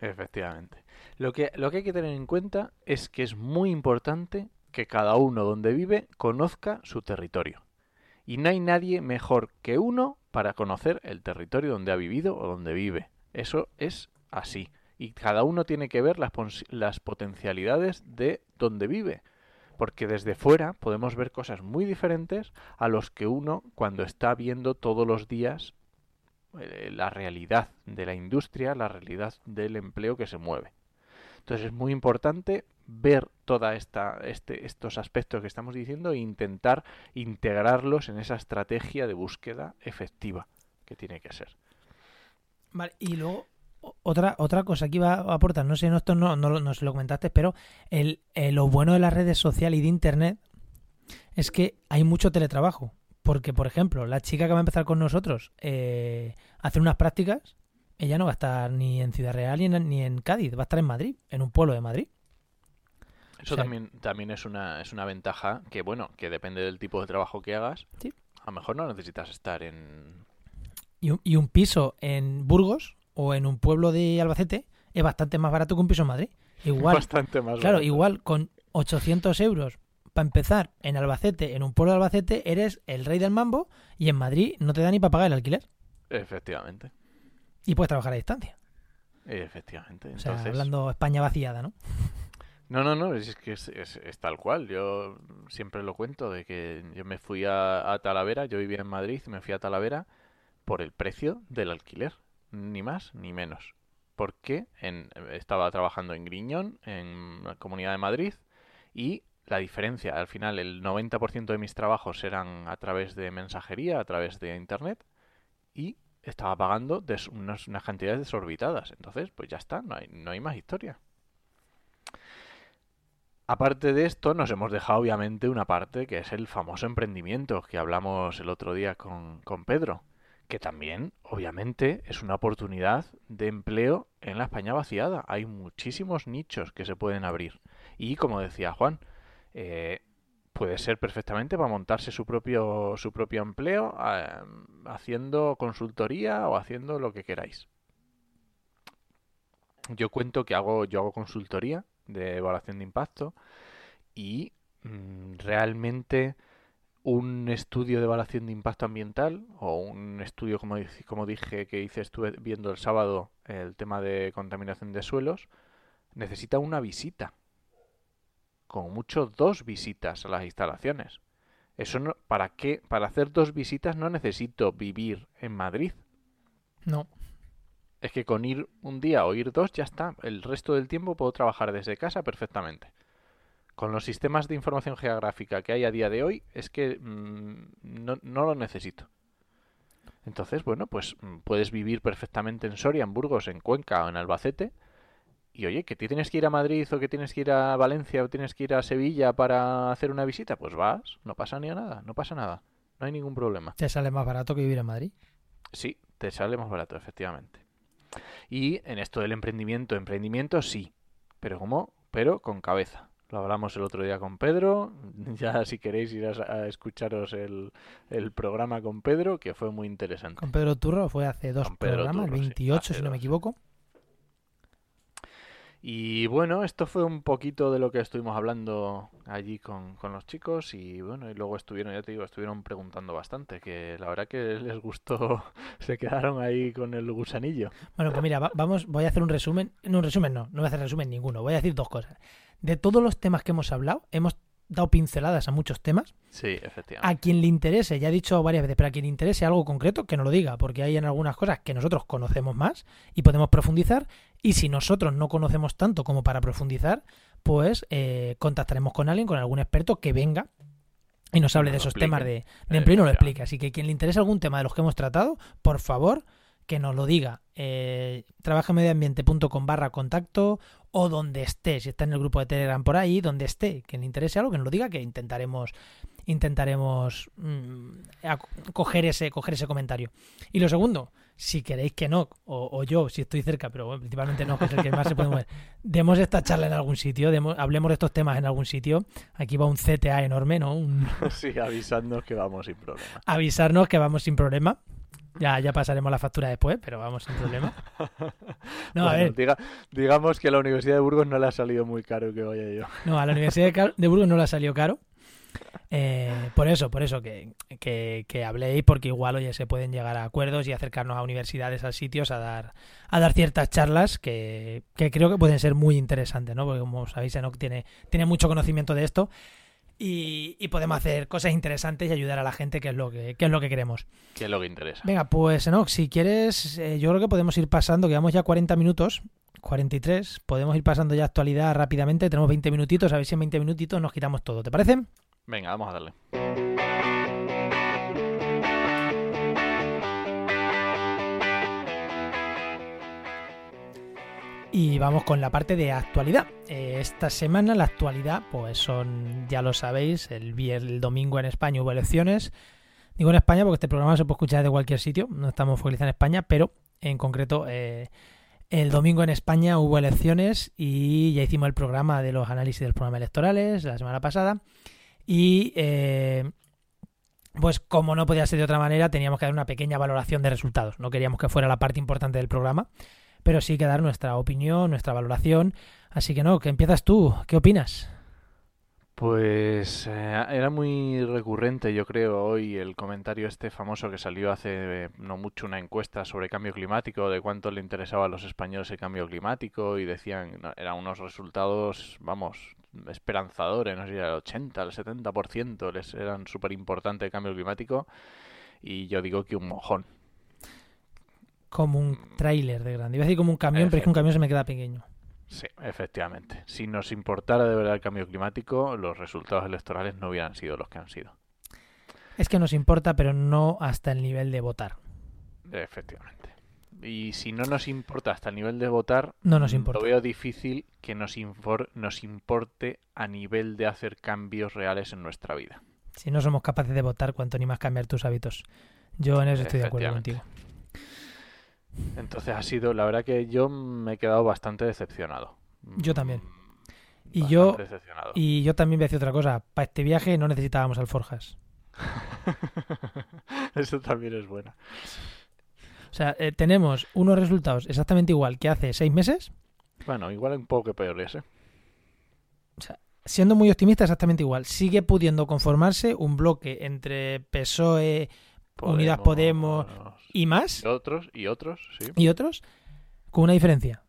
Efectivamente. Lo que, lo que hay que tener en cuenta es que es muy importante que cada uno donde vive conozca su territorio. Y no hay nadie mejor que uno para conocer el territorio donde ha vivido o donde vive. Eso es así. Y cada uno tiene que ver las, las potencialidades de donde vive. Porque desde fuera podemos ver cosas muy diferentes a los que uno cuando está viendo todos los días eh, la realidad de la industria, la realidad del empleo que se mueve. Entonces es muy importante ver toda esta este, estos aspectos que estamos diciendo e intentar integrarlos en esa estrategia de búsqueda efectiva que tiene que ser. Vale, y luego otra, otra cosa que iba a aportar, no sé, no, esto no, no, no se lo comentaste, pero el, eh, lo bueno de las redes sociales y de internet es que hay mucho teletrabajo. Porque, por ejemplo, la chica que va a empezar con nosotros eh, hacer unas prácticas, ella no va a estar ni en Ciudad Real ni en Cádiz, va a estar en Madrid, en un pueblo de Madrid. Eso O sea- también, también es una, es una ventaja que, bueno, que depende del tipo de trabajo que hagas. Sí. A lo mejor no necesitas estar en... Y un, y un piso en Burgos o en un pueblo de Albacete es bastante más barato que un piso en Madrid. Igual, bastante más Claro, barato. igual con 800 euros para empezar en Albacete, en un pueblo de Albacete, eres el rey del mambo y en Madrid no te da ni para pagar el alquiler Efectivamente. y puedes trabajar a distancia. Efectivamente. O sea, hablando España vaciada, ¿no? No, no, no, es que es, es- es tal cual. Yo siempre lo cuento de que yo me fui a, a Talavera, yo vivía en Madrid, me fui a Talavera por el precio del alquiler, ni más ni menos. Porque en, estaba trabajando en Griñón, en la Comunidad de Madrid, y la diferencia, al final el 90% de mis trabajos eran a través de mensajería, a través de Internet, y estaba pagando des- unas, unas cantidades desorbitadas. Entonces, pues ya está, no hay, no hay más historia. Aparte de esto, nos hemos dejado obviamente una parte que es el famoso emprendimiento que hablamos el otro día con, con Pedro, que también obviamente es una oportunidad de empleo en la España vaciada. Hay muchísimos nichos que se pueden abrir. Y como decía Juan, eh, puede ser perfectamente para montarse su propio, su propio empleo eh, haciendo consultoría o haciendo lo que queráis. Yo cuento que hago, yo hago consultoría de evaluación de impacto y mm, realmente un estudio de evaluación de impacto ambiental o un estudio, como, como dije que hice, estuve viendo el sábado el tema de contaminación de suelos, necesita una visita. Como mucho dos visitas a las instalaciones. Eso no, ¿para qué? Para hacer dos visitas no necesito vivir en Madrid. No. Es que con ir un día o ir dos ya está. El resto del tiempo puedo trabajar desde casa perfectamente. Con los sistemas de información geográfica que hay a día de hoy, es que mm, no, no, lo necesito. Entonces, bueno, pues mm, puedes vivir perfectamente en Soria, en Burgos, en Cuenca o en Albacete. Y oye, que tienes que ir a Madrid o que tienes que ir a Valencia o tienes que ir a Sevilla para hacer una visita, pues vas, no pasa ni a nada, no pasa nada, no hay ningún problema. ¿Te sale más barato que vivir en Madrid? Sí, te sale más barato, efectivamente. Y en esto del emprendimiento, emprendimiento sí, pero ¿cómo? Pero con cabeza. Lo hablamos el otro día con Pedro. Ya si queréis ir a, escucharos el, programa con Pedro, que fue muy interesante. Con Pedro Turro fue hace dos programas, el 28 si no me equivoco. Y bueno, esto fue un poquito de lo que estuvimos hablando allí con, los chicos y bueno, y luego estuvieron, ya te digo, estuvieron preguntando bastante, que la verdad que les gustó, se quedaron ahí con el gusanillo. Bueno, pues mira, vamos, voy a hacer un resumen, no un resumen no, no voy a hacer resumen ninguno, voy a decir dos cosas. De todos los temas que hemos hablado, hemos dado pinceladas a muchos temas. Sí, efectivamente. A quien le interese, ya he dicho varias veces, pero a quien le interese algo concreto, que no lo diga, porque hay en algunas cosas que nosotros conocemos más y podemos profundizar. Y si nosotros no conocemos tanto como para profundizar, pues eh, contactaremos con alguien, con algún experto que venga y nos hable de esos temas de, de empleo y nos lo explique. Así que quien le interese algún tema de los que hemos tratado, por favor, que nos lo diga. Eh, trabajamedioambiente.com barra contacto o donde esté, si está en el grupo de Telegram por ahí, donde esté, que le interese algo, que nos lo diga, que intentaremos intentaremos mm, coger ese coger ese comentario. Y lo segundo, si queréis que no, o, yo, si estoy cerca, pero principalmente no, que es el que más se puede mover, demos esta charla en algún sitio, hablemos de estos temas en algún sitio. Aquí va un CTA enorme, ¿no? Sí, avisarnos que vamos sin problema. Avisarnos que vamos sin problema. Ya, ya pasaremos la factura después, pero vamos sin problema. No, a ver. digamos que a la Universidad de Burgos no le ha salido muy caro que vaya yo. No, a la Universidad de Burgos no le ha salido caro. Eh, por eso, por eso que, que, habléis, porque igual oye, se pueden llegar a acuerdos y acercarnos a universidades, a sitios, a dar, a dar ciertas charlas que, que creo que pueden ser muy interesantes, ¿no? Porque como sabéis, Enoch tiene, tiene mucho conocimiento de esto y, podemos hacer cosas interesantes y ayudar a la gente, que es lo que, es lo que queremos. Que es lo que interesa. Venga, pues Enoch, si quieres, eh, yo creo que podemos ir pasando, que ya 40 minutos, 43, podemos ir pasando ya actualidad rápidamente, tenemos 20 minutitos, a ver si en 20 minutitos nos quitamos todo, ¿te parece? Venga, vamos a darle. Y vamos con la parte de actualidad. Eh, esta semana la actualidad, pues son, ya lo sabéis, el, el domingo en España hubo elecciones. Digo en España porque este programa se puede escuchar de cualquier sitio, no estamos focalizados en España, pero en concreto eh, el domingo en España hubo elecciones y ya hicimos el programa de los análisis de los programas electorales la semana pasada. Y eh, pues como no podía ser de otra manera, teníamos que dar una pequeña valoración de resultados. No queríamos que fuera la parte importante del programa pero sí que dar nuestra opinión, nuestra valoración. Así que no, que empiezas tú. ¿Qué opinas? Pues eh, era muy recurrente, yo creo, hoy el comentario este famoso que salió hace eh, no mucho una encuesta sobre cambio climático, de cuánto le interesaba a los españoles el cambio climático y decían, eran unos resultados, vamos, esperanzadores, no sé el 80, el 70% les eran súper importante el cambio climático y yo digo que un mojón, como un tráiler de grande. Iba a decir como un camión, pero es que un camión se me queda pequeño. Sí, efectivamente. Si nos importara de verdad el cambio climático, los resultados electorales no hubieran sido los que han sido. Es que nos importa, pero no hasta el nivel de votar. Efectivamente. Y si no nos importa hasta el nivel de votar, no nos importa. lo veo difícil que nos, nos importe a nivel de hacer cambios reales en nuestra vida. Si no somos capaces de votar, cuánto ni más cambiar tus hábitos. Yo en eso estoy de acuerdo contigo. Entonces ha sido, la verdad que yo me he quedado bastante decepcionado. Yo también. Y yo, y yo también voy a decir otra cosa. Para este viaje no necesitábamos alforjas. Eso también es buena. O sea, eh, tenemos unos resultados exactamente igual que hace seis meses, Bueno, igual un poco peores, ¿eh? siendo muy optimista exactamente igual. Sigue pudiendo conformarse un bloque entre PSOE Unidas Podemos y más Y otros, y otros, sí. y otros, con una diferencia.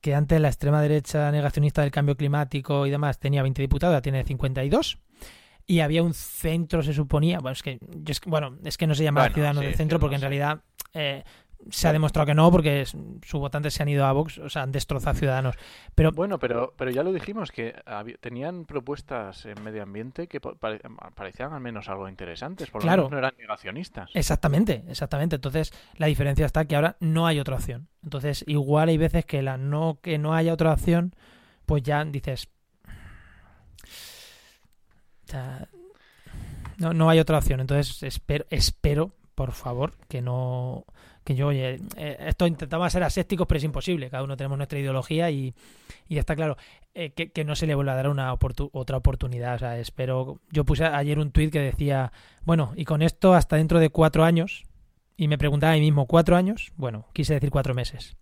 Que antes la extrema derecha negacionista del cambio climático y demás tenía 20 diputados, ahora tiene 52. Y había un centro, se suponía. Bueno, es que, yo es que- bueno, es que no se llama Bueno, Ciudadanos sí, del Centro que porque no en realidad eh, se ha demostrado que no, porque sus votantes se han ido a Vox, o sea, han destrozado a Ciudadanos. Pero Bueno, pero, pero ya lo dijimos, que había- tenían propuestas en medio ambiente que pa- pare- parecían al menos algo interesantes, por lo Claro. menos no eran negacionistas. Exactamente, exactamente. Entonces, la diferencia está que ahora no hay otra opción. Entonces, igual hay veces que la no que no haya otra opción, pues ya dices. No, no hay otra opción. Entonces, espero, espero, por favor, que no. Que yo, oye, eh, esto intentamos ser asépticos, pero es imposible. Cada uno tenemos nuestra ideología y, y está claro. eh, que, que no se le vuelva a dar una otra oportunidad. O sea, espero. Yo puse ayer un tuit que decía bueno, y con esto hasta dentro de cuatro años, y me preguntaba a mí mismo, ¿cuatro años? Bueno, quise decir cuatro meses.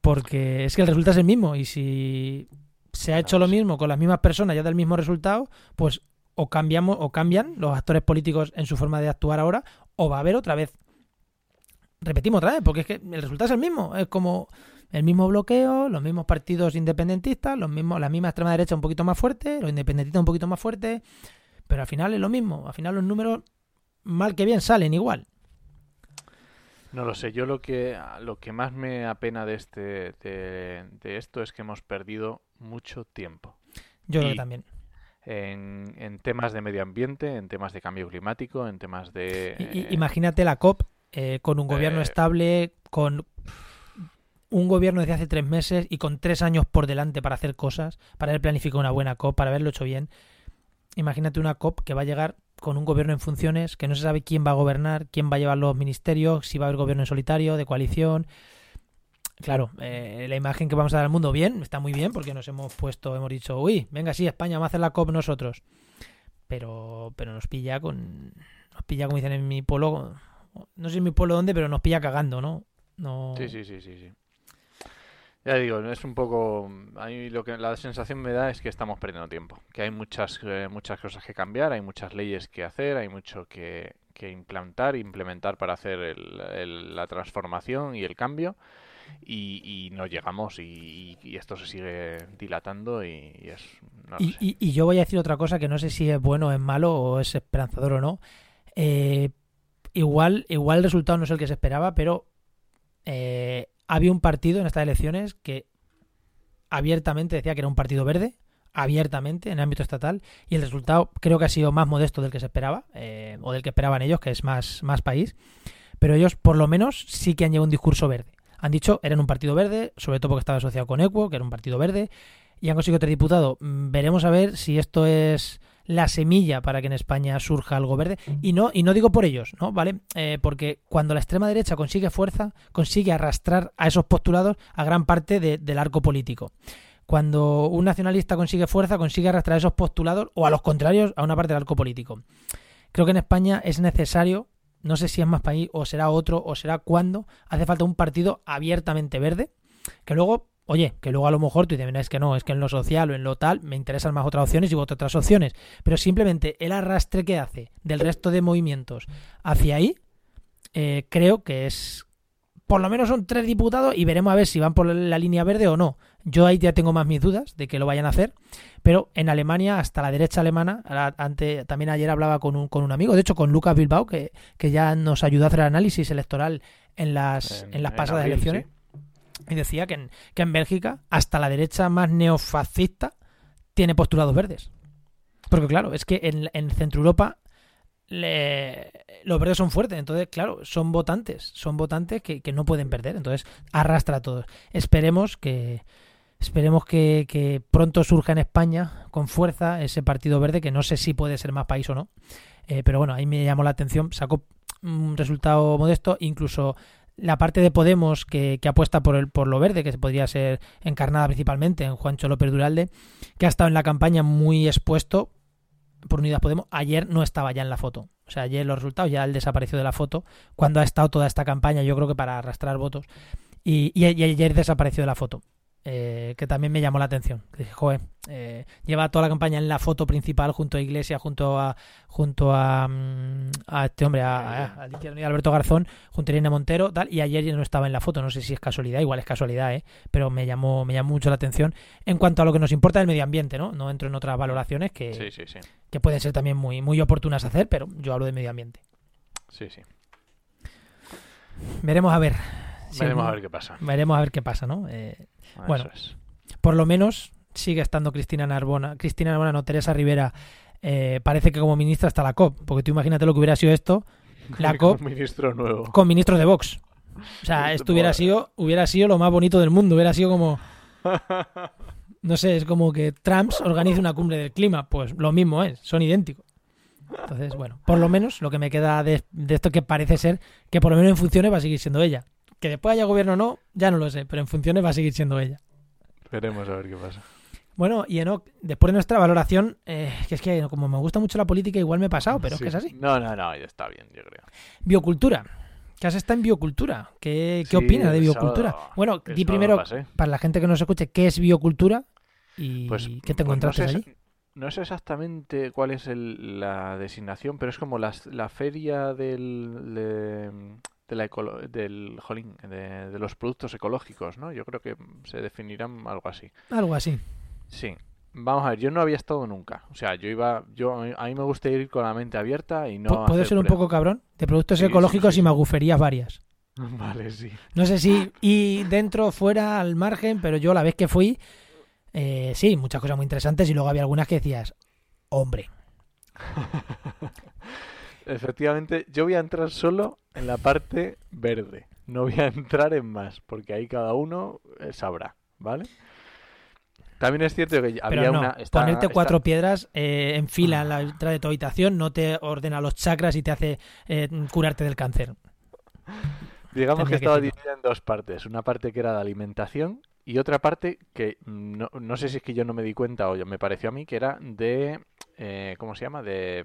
Porque es que el resultado es el mismo, y si se ha hecho lo mismo con las mismas personas, ya da el mismo resultado, pues o cambiamos, o cambian los actores políticos en su forma de actuar ahora, o va a haber otra vez. Repetimos otra vez, porque es que el resultado es el mismo. Es como el mismo bloqueo, los mismos partidos independentistas, los mismos, la misma extrema derecha un poquito más fuerte, los independentistas un poquito más fuertes, pero al final es lo mismo. Al final los números, mal que bien, salen igual. No lo sé, yo lo que, lo que más me apena de, este, de, de esto es que hemos perdido mucho tiempo Yo creo que también. En, en temas de medio ambiente, en temas de cambio climático, en temas de... Eh, imagínate la COP eh, con un gobierno eh, estable, con un gobierno desde hace tres meses y con tres años por delante para hacer cosas, para haber planificado una buena COP, para haberlo hecho bien. Imagínate una COP que va a llegar con un gobierno en funciones, que no se sabe quién va a gobernar, quién va a llevar los ministerios, si va a haber gobierno en solitario, de coalición. Claro, eh, la imagen que vamos a dar al mundo, bien, está muy bien, porque nos hemos puesto, hemos dicho, uy, venga, sí, España, vamos a hacer la COP nosotros. Pero, pero nos pilla con. Nos pilla, como dicen en mi pueblo, no sé en mi pueblo dónde, pero nos pilla cagando, ¿no? Sí, sí, sí, sí, sí. Ya digo, es un poco... A mí lo que la sensación me da es que estamos perdiendo tiempo, que hay muchas, eh, muchas cosas que cambiar, hay muchas leyes que hacer, hay mucho que, que implantar, implementar para hacer el- la transformación y el cambio, y, y no llegamos y, y esto se sigue dilatando y, y es... No lo Y, sé. y- y yo voy a decir otra cosa que no sé si es bueno o es malo o es esperanzador o no. Eh, igual, igual el resultado no es el que se esperaba, pero eh, había un partido en estas elecciones que abiertamente decía que era un partido verde, abiertamente en el ámbito estatal, y el resultado creo que ha sido más modesto del que se esperaba, eh, o del que esperaban ellos, que es más, más país. Pero ellos, por lo menos, sí que han llevado un discurso verde. Han dicho, eran un partido verde, sobre todo porque estaba asociado con Equo, que era un partido verde, y han conseguido tres diputados. Mm, Veremos a ver si esto es la semilla para que en España surja algo verde. Y no, y no digo por ellos, ¿no? ¿Vale? Eh, porque cuando la extrema derecha consigue fuerza, consigue arrastrar a esos postulados a gran parte de- del arco político. Cuando un nacionalista consigue fuerza, consigue arrastrar a esos postulados o a los contrarios a una parte del arco político. Creo que en España es necesario, no sé si es más país o será otro o será cuándo, hace falta un partido abiertamente verde, que luego Oye, que luego a lo mejor tú dices, "Mira, es que no, es que en lo social o en lo tal me interesan más otras opciones y voto otras opciones. Pero simplemente el arrastre que hace del resto de movimientos hacia ahí, eh, creo que es. Por lo menos son tres diputados y veremos a ver si van por la línea verde o no. Yo ahí ya tengo más mis dudas de que lo vayan a hacer. Pero en Alemania, hasta la derecha alemana, ahora, ante, también ayer hablaba con un, con un amigo, de hecho con Lucas Bilbao, que, que ya nos ayudó a hacer el análisis electoral en las, en, las pasadas abril, elecciones. sí. Y decía que en, que en Bélgica hasta la derecha más neofascista tiene postulados verdes. Porque claro, es que en, en Centro Europa los verdes son fuertes, entonces claro, son votantes, son votantes que, no pueden perder, entonces arrastra a todos. Esperemos que esperemos que, que pronto surja en España con fuerza ese partido verde, que no sé si puede ser más país o no, Eh, pero bueno, ahí me llamó la atención, sacó un resultado modesto, incluso la parte de Podemos que, que apuesta por, el, por lo verde, que podría ser encarnada principalmente en Juancho López Duralde, que ha estado en la campaña muy expuesto por Unidas Podemos, ayer no estaba ya en la foto. O sea, ayer los resultados ya él desapareció de la foto cuando ha estado toda esta campaña, yo creo que para arrastrar votos. Y, y, ayer desapareció de la foto. Eh, que también me llamó la atención. Dije, joder, eh, lleva toda la campaña en la foto principal junto a Iglesias, junto a junto a, mm, a este hombre, a, a, a, Alberto Garzón, junto a Irene Montero, tal, y ayer no estaba en la foto. No sé si es casualidad, igual es casualidad, ¿eh? pero me llamó, me llamó mucho la atención en cuanto a lo que nos importa del medio ambiente, ¿no? No entro en otras valoraciones que, Sí, sí, sí. que pueden ser también muy, muy oportunas hacer, pero yo hablo de medio ambiente. Sí, sí. Veremos a ver. Veremos a ver qué pasa. Veremos a ver qué pasa, ¿no? Eh, Bueno. es. por lo menos sigue estando Cristina Narbona, Cristina Narbona, no, Teresa Rivera, eh, parece que como ministra hasta la COP, porque tú imagínate lo que hubiera sido esto La COP Un ministro nuevo. con ministros de Vox. O sea, esto hubiera sido, hubiera sido lo más bonito del mundo, hubiera sido como, no sé, es como que Trump organiza una cumbre del clima, pues lo mismo es, son idénticos. Entonces, bueno, por lo menos lo que me queda de, de esto que parece ser que por lo menos en funciones va a seguir siendo ella. Que después haya gobierno o no, ya no lo sé, pero en funciones va a seguir siendo ella. Veremos a ver qué pasa. Bueno, y Enoch, después de nuestra valoración, eh, que es que como me gusta mucho la política, igual me he pasado, pero es que es así. No, no, no, ya está bien, yo creo. Biocultura. ¿Qué has estado en biocultura? ¿Qué, qué Sí, opinas de biocultura? sábado- bueno, di primero, pasé. para la gente que no se escuche, ¿qué es biocultura? ¿Y Pues, qué te pues encontraste no sé, allí? No sé exactamente cuál es el- la designación, pero es como las- la feria del, de, de la del jolín, de, de los productos ecológicos, ¿no? Yo creo que se definirán algo así. Algo así. Sí. Vamos a ver, yo no había estado nunca. O sea, yo iba, yo a mí me gusta ir con la mente abierta y no Pu- ¿Puedo ser un poco cabrón? De productos Sí, sí, ecológicos sí. y maguferías varias. Vale, sí. No sé si y dentro, fuera, al margen, pero yo la vez que fui, eh, sí, muchas cosas muy interesantes y luego había algunas que decías, hombre, Efectivamente, yo voy a entrar solo en la parte verde. No voy a entrar en más, porque ahí cada uno eh, sabrá, ¿vale? También es cierto que había pero no, una... ponerte cuatro piedras eh, en fila en la entrada de tu habitación no te ordena los chakras y te hace eh, curarte del cáncer. Digamos tendría que estaba dividida en dos partes. Una parte que era de alimentación y otra parte que mm, no, no sé si es que yo no me di cuenta o me pareció a mí que era de... eh, ¿Cómo se llama? De...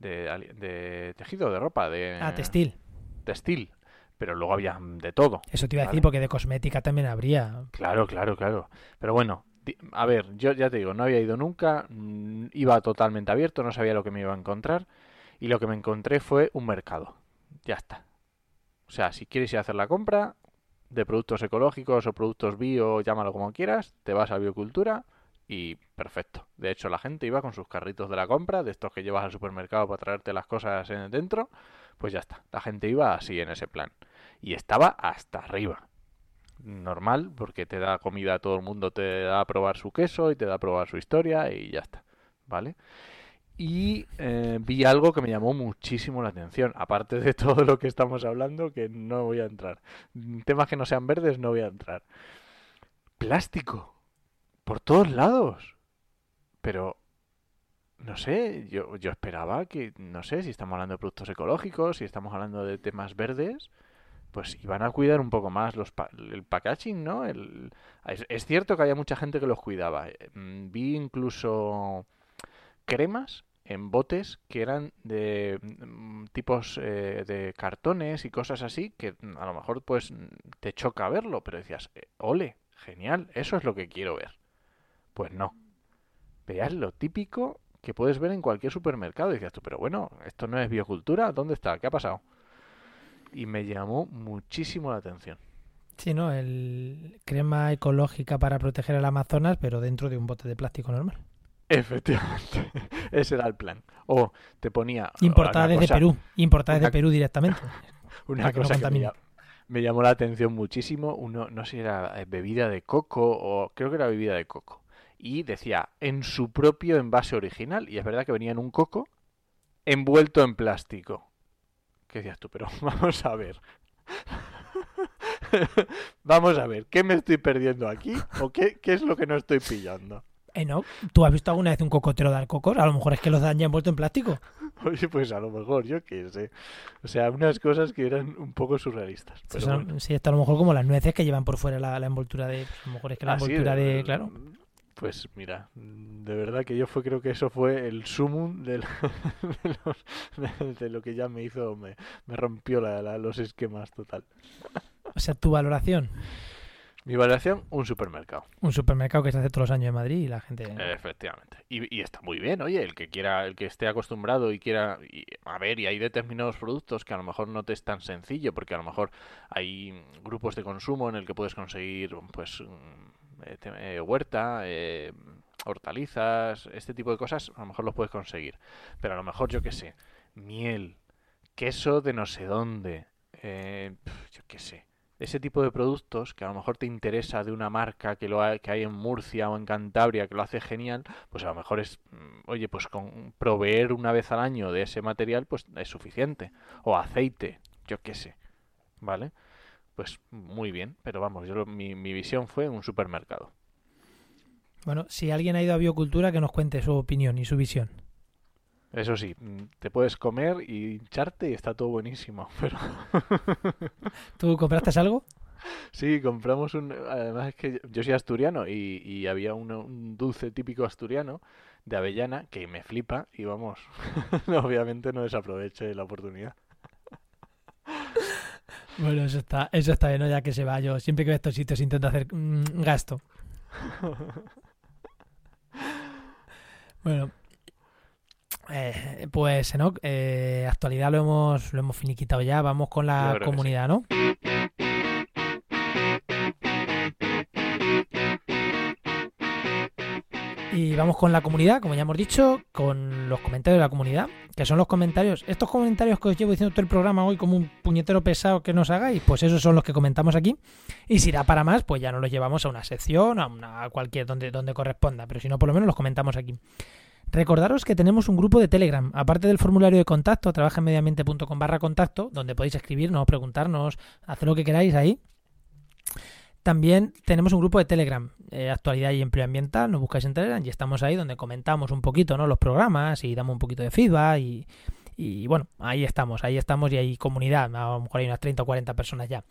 De, de tejido, de ropa, de... Ah, textil. Textil. Pero luego había de todo. Eso te iba a decir porque de cosmética también habría. Claro, claro, claro. Pero bueno, a ver, yo ya te digo, no había ido nunca, mm, iba totalmente abierto, no sabía lo que me iba a encontrar y lo que me encontré fue un mercado. Ya está. O sea, si quieres ir a hacer la compra de productos ecológicos o productos bio, llámalo como quieras, te vas a biocultura y perfecto. De hecho, la gente iba con sus carritos de la compra, de estos que llevas al supermercado para traerte las cosas en dentro, pues ya está. La gente iba así en ese plan. Y estaba hasta arriba normal, porque te da comida a todo el mundo, te da a probar su queso y te da a probar su historia y ya está, ¿vale? Y eh, vi algo que me llamó muchísimo la atención, aparte de todo lo que estamos hablando, que no voy a entrar. Temas que no sean verdes, no voy a entrar. Plástico, por todos lados. Pero, no sé, yo, yo esperaba que, no sé, si estamos hablando de productos ecológicos, si estamos hablando de temas verdes, pues iban a cuidar un poco más los pa- el packaging, ¿no? El, es, cierto que había mucha gente que los cuidaba. eh, mm, Vi incluso cremas en botes que eran de mm, tipos eh, de cartones y cosas así que a lo mejor pues te choca verlo, pero decías, eh, ole, genial, eso es lo que quiero ver. Pues no. Veas lo típico que puedes ver en cualquier supermercado. Y decías tú, pero bueno, esto no es biocultura, ¿dónde está? ¿Qué ha pasado? y me llamó muchísimo la atención. Sí, ¿no? El crema ecológica para proteger el Amazonas, pero dentro de un bote de plástico normal. Efectivamente, ese era el plan. O te ponía Importada desde cosa- Perú. Importada desde Perú directamente. Una para que no cosa que me llamó la atención muchísimo, uno, no sé si era eh, bebida de coco o creo que era bebida de coco. Y decía, en su propio envase original, y es verdad que venía en un coco envuelto en plástico. ¿Qué decías tú? Pero vamos a ver. vamos a ver, ¿qué me estoy perdiendo aquí? ¿O qué, qué es lo que no estoy pillando? Eh, no. ¿Tú has visto alguna vez un cocotero dar cocos? A lo mejor es que los dan ya envuelto en plástico. Oye, pues a lo mejor, yo qué sé. O sea, unas cosas que eran un poco surrealistas. Pero bueno. Sí, esto a lo mejor como las nueces que llevan por fuera la, la envoltura de. pues, a lo mejor es que la Así envoltura de. de- Claro. Pues mira, de verdad que yo fue, creo que eso fue el sumum de, los- de- de lo que ya me hizo, me, me rompió la- la- los esquemas total. O sea, tu valoración. Mi valoración, un supermercado. Un supermercado que se hace todos los años en Madrid y la gente. Efectivamente. Y, y está muy bien, oye, el que quiera, el que esté acostumbrado y quiera, y- a ver, y hay determinados productos que a lo mejor no te es tan sencillo, porque a lo mejor hay grupos de consumo en el que puedes conseguir, pues, mm, eh, eh, huerta, eh, hortalizas, este tipo de cosas, a lo mejor los puedes conseguir. Pero a lo mejor, yo qué sé, miel, queso de no sé dónde, yo qué sé. Ese tipo de productos que a lo mejor te interesa de una marca que lo hay, que hay en Murcia o en Cantabria que lo hace genial, pues a lo mejor es, mm, oye, pues con proveer una vez al año de ese material, pues es suficiente. O aceite, yo qué sé, ¿vale? Pues muy bien, pero vamos, yo lo- mi, mi visión fue un supermercado. Bueno, si alguien ha ido a biocultura, que nos cuente su opinión y su visión. Eso sí, mm, te puedes comer y hincharte y está todo buenísimo, pero ¿Tú compraste algo? sí, compramos un... Además es que yo soy asturiano y, y había uno- un dulce típico asturiano de avellana que me flipa y vamos, obviamente no desaproveché la oportunidad. Bueno, eso está, eso está bien, ¿no? ya que se va. Yo siempre que veo estos sitios intento hacer mm, gasto. Bueno, eh, pues Enoch, eh, actualidad lo hemos, lo hemos finiquitado ya. Vamos con la sí. comunidad, ¿no? Y vamos con la comunidad, como ya hemos dicho, con los comentarios de la comunidad, que son los comentarios, estos comentarios que os llevo diciendo todo el programa hoy como un puñetero pesado que nos hagáis, pues esos son los que comentamos aquí. Y si da para más, pues ya nos los llevamos a una sección, a, una, cualquier donde, donde corresponda, pero si no, por lo menos los comentamos aquí. Recordaros que tenemos un grupo de Telegram, aparte del formulario de contacto, trabajenmediamente.com barra contacto, donde podéis escribirnos, preguntarnos, hacer lo que queráis ahí. También tenemos un grupo de Telegram, eh, actualidad y empleo ambiental, nos buscáis en Telegram y estamos ahí donde comentamos un poquito ¿no? los programas y damos un poquito de feedback y, y bueno, ahí estamos, ahí estamos y hay comunidad, a lo mejor hay unas 30 o 40 personas ya.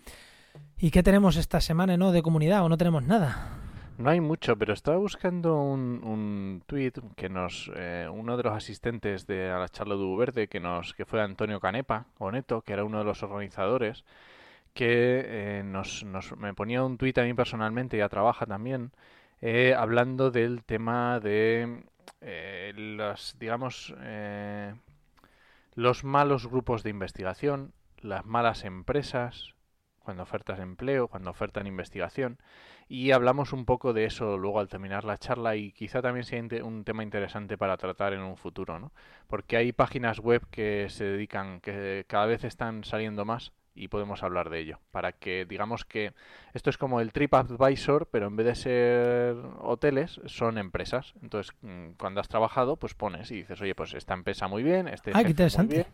¿Y qué tenemos esta semana no de comunidad o no tenemos nada? No hay mucho, pero estaba buscando un, un tweet que nos eh, uno de los asistentes de a la charla de Verde que nos que fue Antonio Canepa o Neto, que era uno de los organizadores, que eh, nos, nos me ponía un tweet a mí personalmente, ya trabaja también, eh, hablando del tema de eh, los digamos eh, los malos grupos de investigación, las malas empresas cuando ofertas empleo, cuando ofertan investigación y hablamos un poco de eso luego al terminar la charla y quizá también sea un tema interesante para tratar en un futuro, ¿no? Porque hay páginas web que se dedican, que cada vez están saliendo más y podemos hablar de ello. Para que digamos que esto es como el TripAdvisor, pero en vez de ser hoteles, son empresas. Entonces, mm, cuando has trabajado, pues pones y dices, oye, pues esta empresa muy bien, este Ah, qué jefe muy interesante. bien.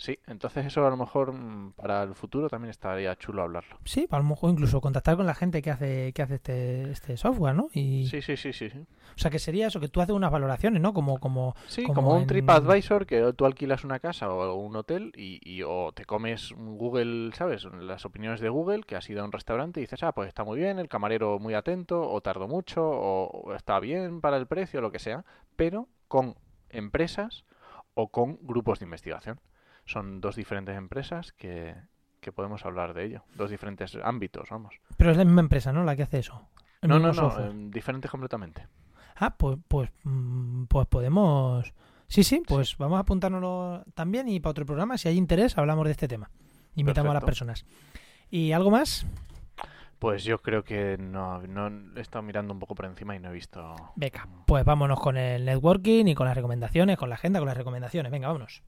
Sí, entonces eso a lo mejor mm, para el futuro también estaría chulo hablarlo. Sí, a lo mejor incluso contactar con la gente que hace, que hace este, este software, ¿no? Y, Sí, sí, sí, sí. sí. O sea, que sería eso, que tú haces unas valoraciones, ¿no? Como, como Sí, como como, un en- TripAdvisor que tú alquilas una casa o un hotel y, y o te comes Google, ¿sabes? Las opiniones de Google, que has ido a un restaurante y dices, ah, pues está muy bien, el camarero muy atento, o tardó mucho, o, o está bien para el precio, lo que sea, pero con empresas o con grupos de investigación. Son dos diferentes empresas que, que podemos hablar de ello, dos diferentes ámbitos, vamos. Pero es la misma empresa, ¿no? La que hace eso. No, no, no, software. em, diferentes completamente. Ah, pues, pues, mm, pues podemos. Sí, sí, pues vamos a apuntárnoslo también y para otro programa, si hay interés, hablamos de este tema. Invitamos a las personas. ¿Y algo más? Pues yo creo que no, no he estado mirando un poco por encima y no he visto. Venga, pues vámonos con el networking y con las recomendaciones, con la agenda, con las recomendaciones. Venga, vámonos.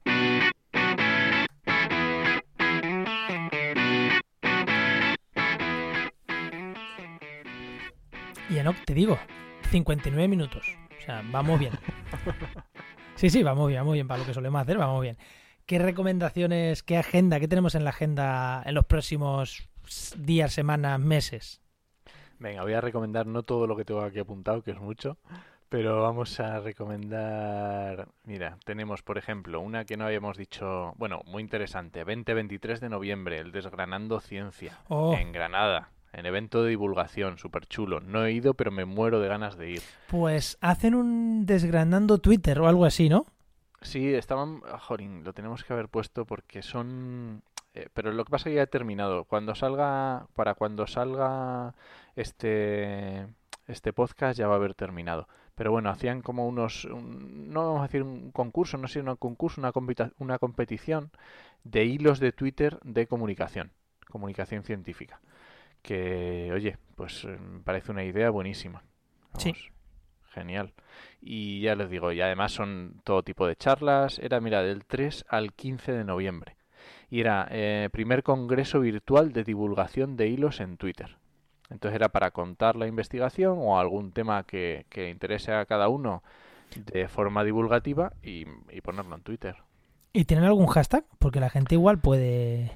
Enoch, te digo, 59 minutos. O sea, vamos bien. Sí, sí, vamos bien, vamos bien. Para lo que solemos hacer, vamos bien. ¿Qué recomendaciones, qué agenda, qué tenemos en la agenda en los próximos días, semanas, meses? Venga, voy a recomendar no todo lo que tengo aquí apuntado, que es mucho, Pero vamos a recomendar. Mira, tenemos, por ejemplo, una que no habíamos dicho. Bueno, muy interesante. 20-23 de noviembre, el Desgranando Ciencia. Oh. En Granada. En evento de divulgación, súper chulo. No he ido, pero me muero de ganas de ir. Pues hacen un desgranando Twitter o algo así, ¿no? Sí, estaban. Jorín, lo tenemos que haber puesto porque son. eh, pero lo que pasa es que ya he terminado. Cuando salga. Para cuando salga este. Este podcast ya va a haber terminado. Pero bueno, hacían como unos. un- no vamos a decir un concurso, no sé, un concurso, una, compita- una competición de hilos de Twitter de comunicación. Comunicación científica. Que, oye, pues eh, me parece una idea buenísima. Sí. Genial. Y ya les digo, y además son todo tipo de charlas. Era, mira, del 3 al 15 de noviembre. Y era eh, primer congreso virtual de divulgación de hilos en Twitter. Entonces era para contar la investigación o algún tema que, que interese a cada uno de forma divulgativa y, y ponerlo en Twitter. ¿Y tienen algún hashtag? Porque la gente igual puede...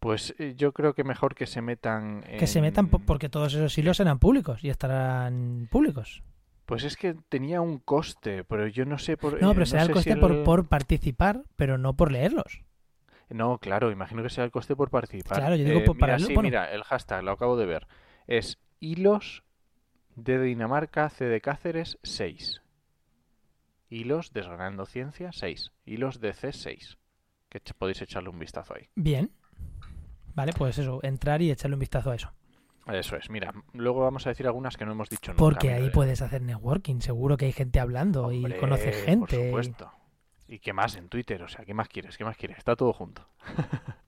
Pues eh, yo creo que mejor que se metan Que se metan porque todos esos hilos serán públicos y estarán públicos. Pues es que tenía un coste, pero yo no sé por... No, eh, pero será el coste si por, el- por participar, pero no por leerlos. No, claro, imagino que sea el coste por participar. Claro, yo digo Eh, por- para mira, el- sí, bueno. mira, el hashtag, lo acabo de ver. Es hilos de Dinamarca, C de Cáceres, 6. Hilos desgranando ciencia, 6. Hilos de C, 6. Que podéis echarle un vistazo ahí. Bien. Vale, pues eso, entrar y echarle un vistazo a eso. Eso es, mira, luego vamos a decir algunas que no hemos dicho nunca. Porque ahí de- puedes hacer networking, seguro que hay gente hablando y conoces Por gente. y- supuesto. ¿Y qué más en Twitter? O sea, ¿qué más quieres? ¿Qué más quieres? Está todo junto.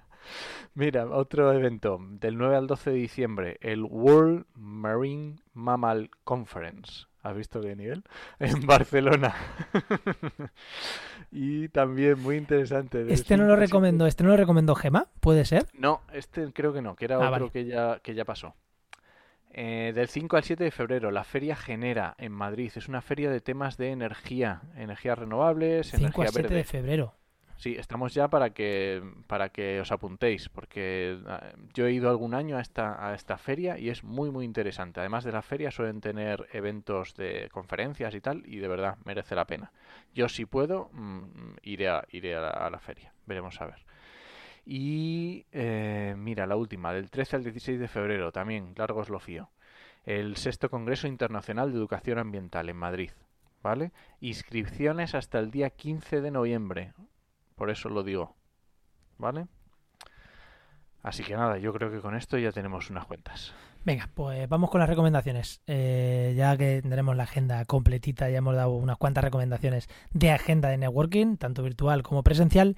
Mira, otro evento del 9 al 12 de diciembre, el World Marine Mammal Conference. ¿Has visto qué nivel? En Barcelona. y también muy interesante. Este no 5 lo al 7 recomendó, este no lo recomendó Gema, ¿puede ser? no, este creo que no, que era Ah, otro vale. que ya, que ya pasó. Eh, del 5 al 7 de febrero, la Feria Genera en Madrid. Es una feria de temas de energía, energías renovables, 5 energía a 7 verde. de febrero. Sí, estamos ya para que para que os apuntéis, porque ah, yo he ido algún año a esta a esta feria y es muy muy interesante. Además de la feria suelen tener eventos de conferencias y tal y de verdad merece la pena. Yo si puedo mm, iré a, iré a la, feria, veremos a ver. Y eh, mira, la última, del 13 al 16 de febrero, también, largo os lo fío. El sexto Congreso Internacional de Educación Ambiental en Madrid, ¿vale? Inscripciones hasta el día 15 de noviembre, por eso lo digo, ¿vale? Así que nada, yo creo que con esto ya tenemos unas cuentas. Venga, pues vamos con las recomendaciones. Eh, ya que tenemos la agenda completita, ya hemos dado unas cuantas recomendaciones de agenda de networking, tanto virtual como presencial.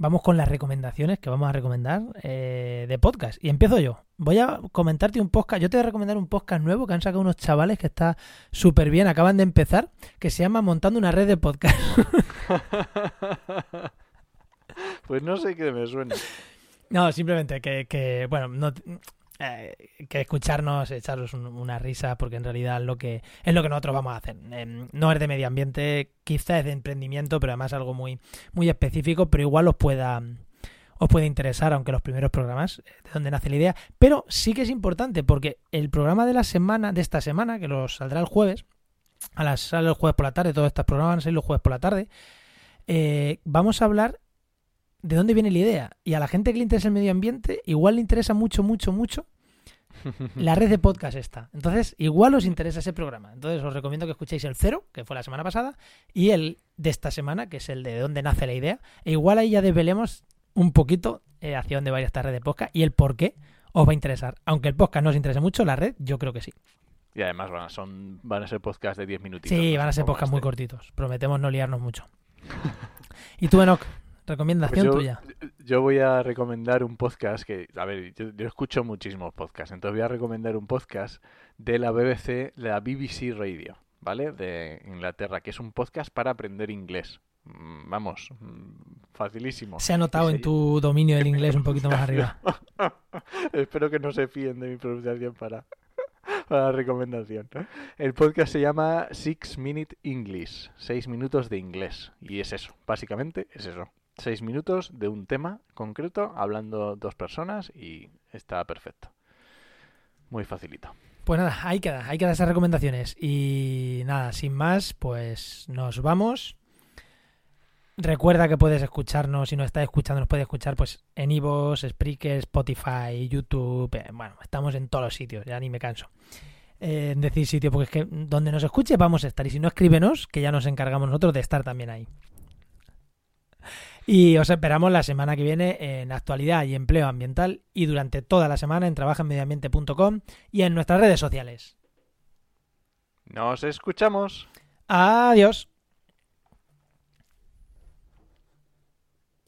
Vamos con las recomendaciones que vamos a recomendar eh, de podcast. Y empiezo yo. Voy a comentarte un podcast. Yo te voy a recomendar un podcast nuevo que han sacado unos chavales que está súper bien, acaban de empezar, que se llama Montando una red de podcast. Pues no sé qué me suena. No, simplemente que, que, bueno, no, eh, que escucharnos, echaros un- una risa, porque en realidad lo que es lo que nosotros vamos a hacer. Em, no es de medio ambiente, quizás es de emprendimiento, pero además algo muy, muy específico, pero igual os pueda os puede interesar, aunque los primeros programas, eh, de donde nace la idea. Pero sí que es importante, porque el programa de la semana, de esta semana, que los saldrá el jueves, a las sale el jueves por la tarde, todos estos programas van a salir los jueves por la tarde. eh, vamos a hablar de dónde viene la idea. Y a la gente que le interesa el medio ambiente, igual le interesa mucho, mucho, mucho la red de podcast esta. Entonces, igual os interesa ese programa. Entonces, os recomiendo que escuchéis el cero, que fue la semana pasada, y el de esta semana, que es el de dónde nace la idea. E igual ahí ya desvelemos un poquito eh, hacia dónde va a ir esta red de podcast y el por qué os va a interesar. Aunque el podcast no os interese mucho, la red, yo creo que sí. Y además van a, son, van a ser podcasts de 10 minutitos. Sí, van a ser podcasts muy este. cortitos. Prometemos no liarnos mucho. ¿Y tú, Enoch? Recomendación Pues yo, tuya. yo voy a recomendar un podcast que, a ver, yo, yo escucho muchísimos podcasts, entonces voy a recomendar un podcast de la BBC, la BBC Radio, ¿vale? De Inglaterra, que es un podcast para aprender inglés. Mm, Vamos, mm, facilísimo. Se ha notado en tu dominio del inglés un poquito más arriba. Espero que no se fíen de mi pronunciación para, para la recomendación. El podcast se llama Six Minute English, seis minutos de inglés. Y es eso, básicamente es eso. Seis minutos de un tema concreto, hablando dos personas y está perfecto. Muy facilito. Pues nada, ahí queda, ahí quedan esas recomendaciones. Y nada, sin más, pues nos vamos. Recuerda que puedes escucharnos, si nos estás escuchando, nos puedes escuchar pues en Ivos, Spreaker, Spotify, YouTube. eh, bueno, estamos en todos los sitios, ya ni me canso. eh, en decir sitio, porque es que donde nos escuche vamos a estar. Y si no, escríbenos, que ya nos encargamos nosotros de estar también ahí. Y os esperamos la semana que viene en actualidad y empleo ambiental y durante toda la semana en trabajaenmedioambiente.com y en nuestras redes sociales. Nos escuchamos. Adiós.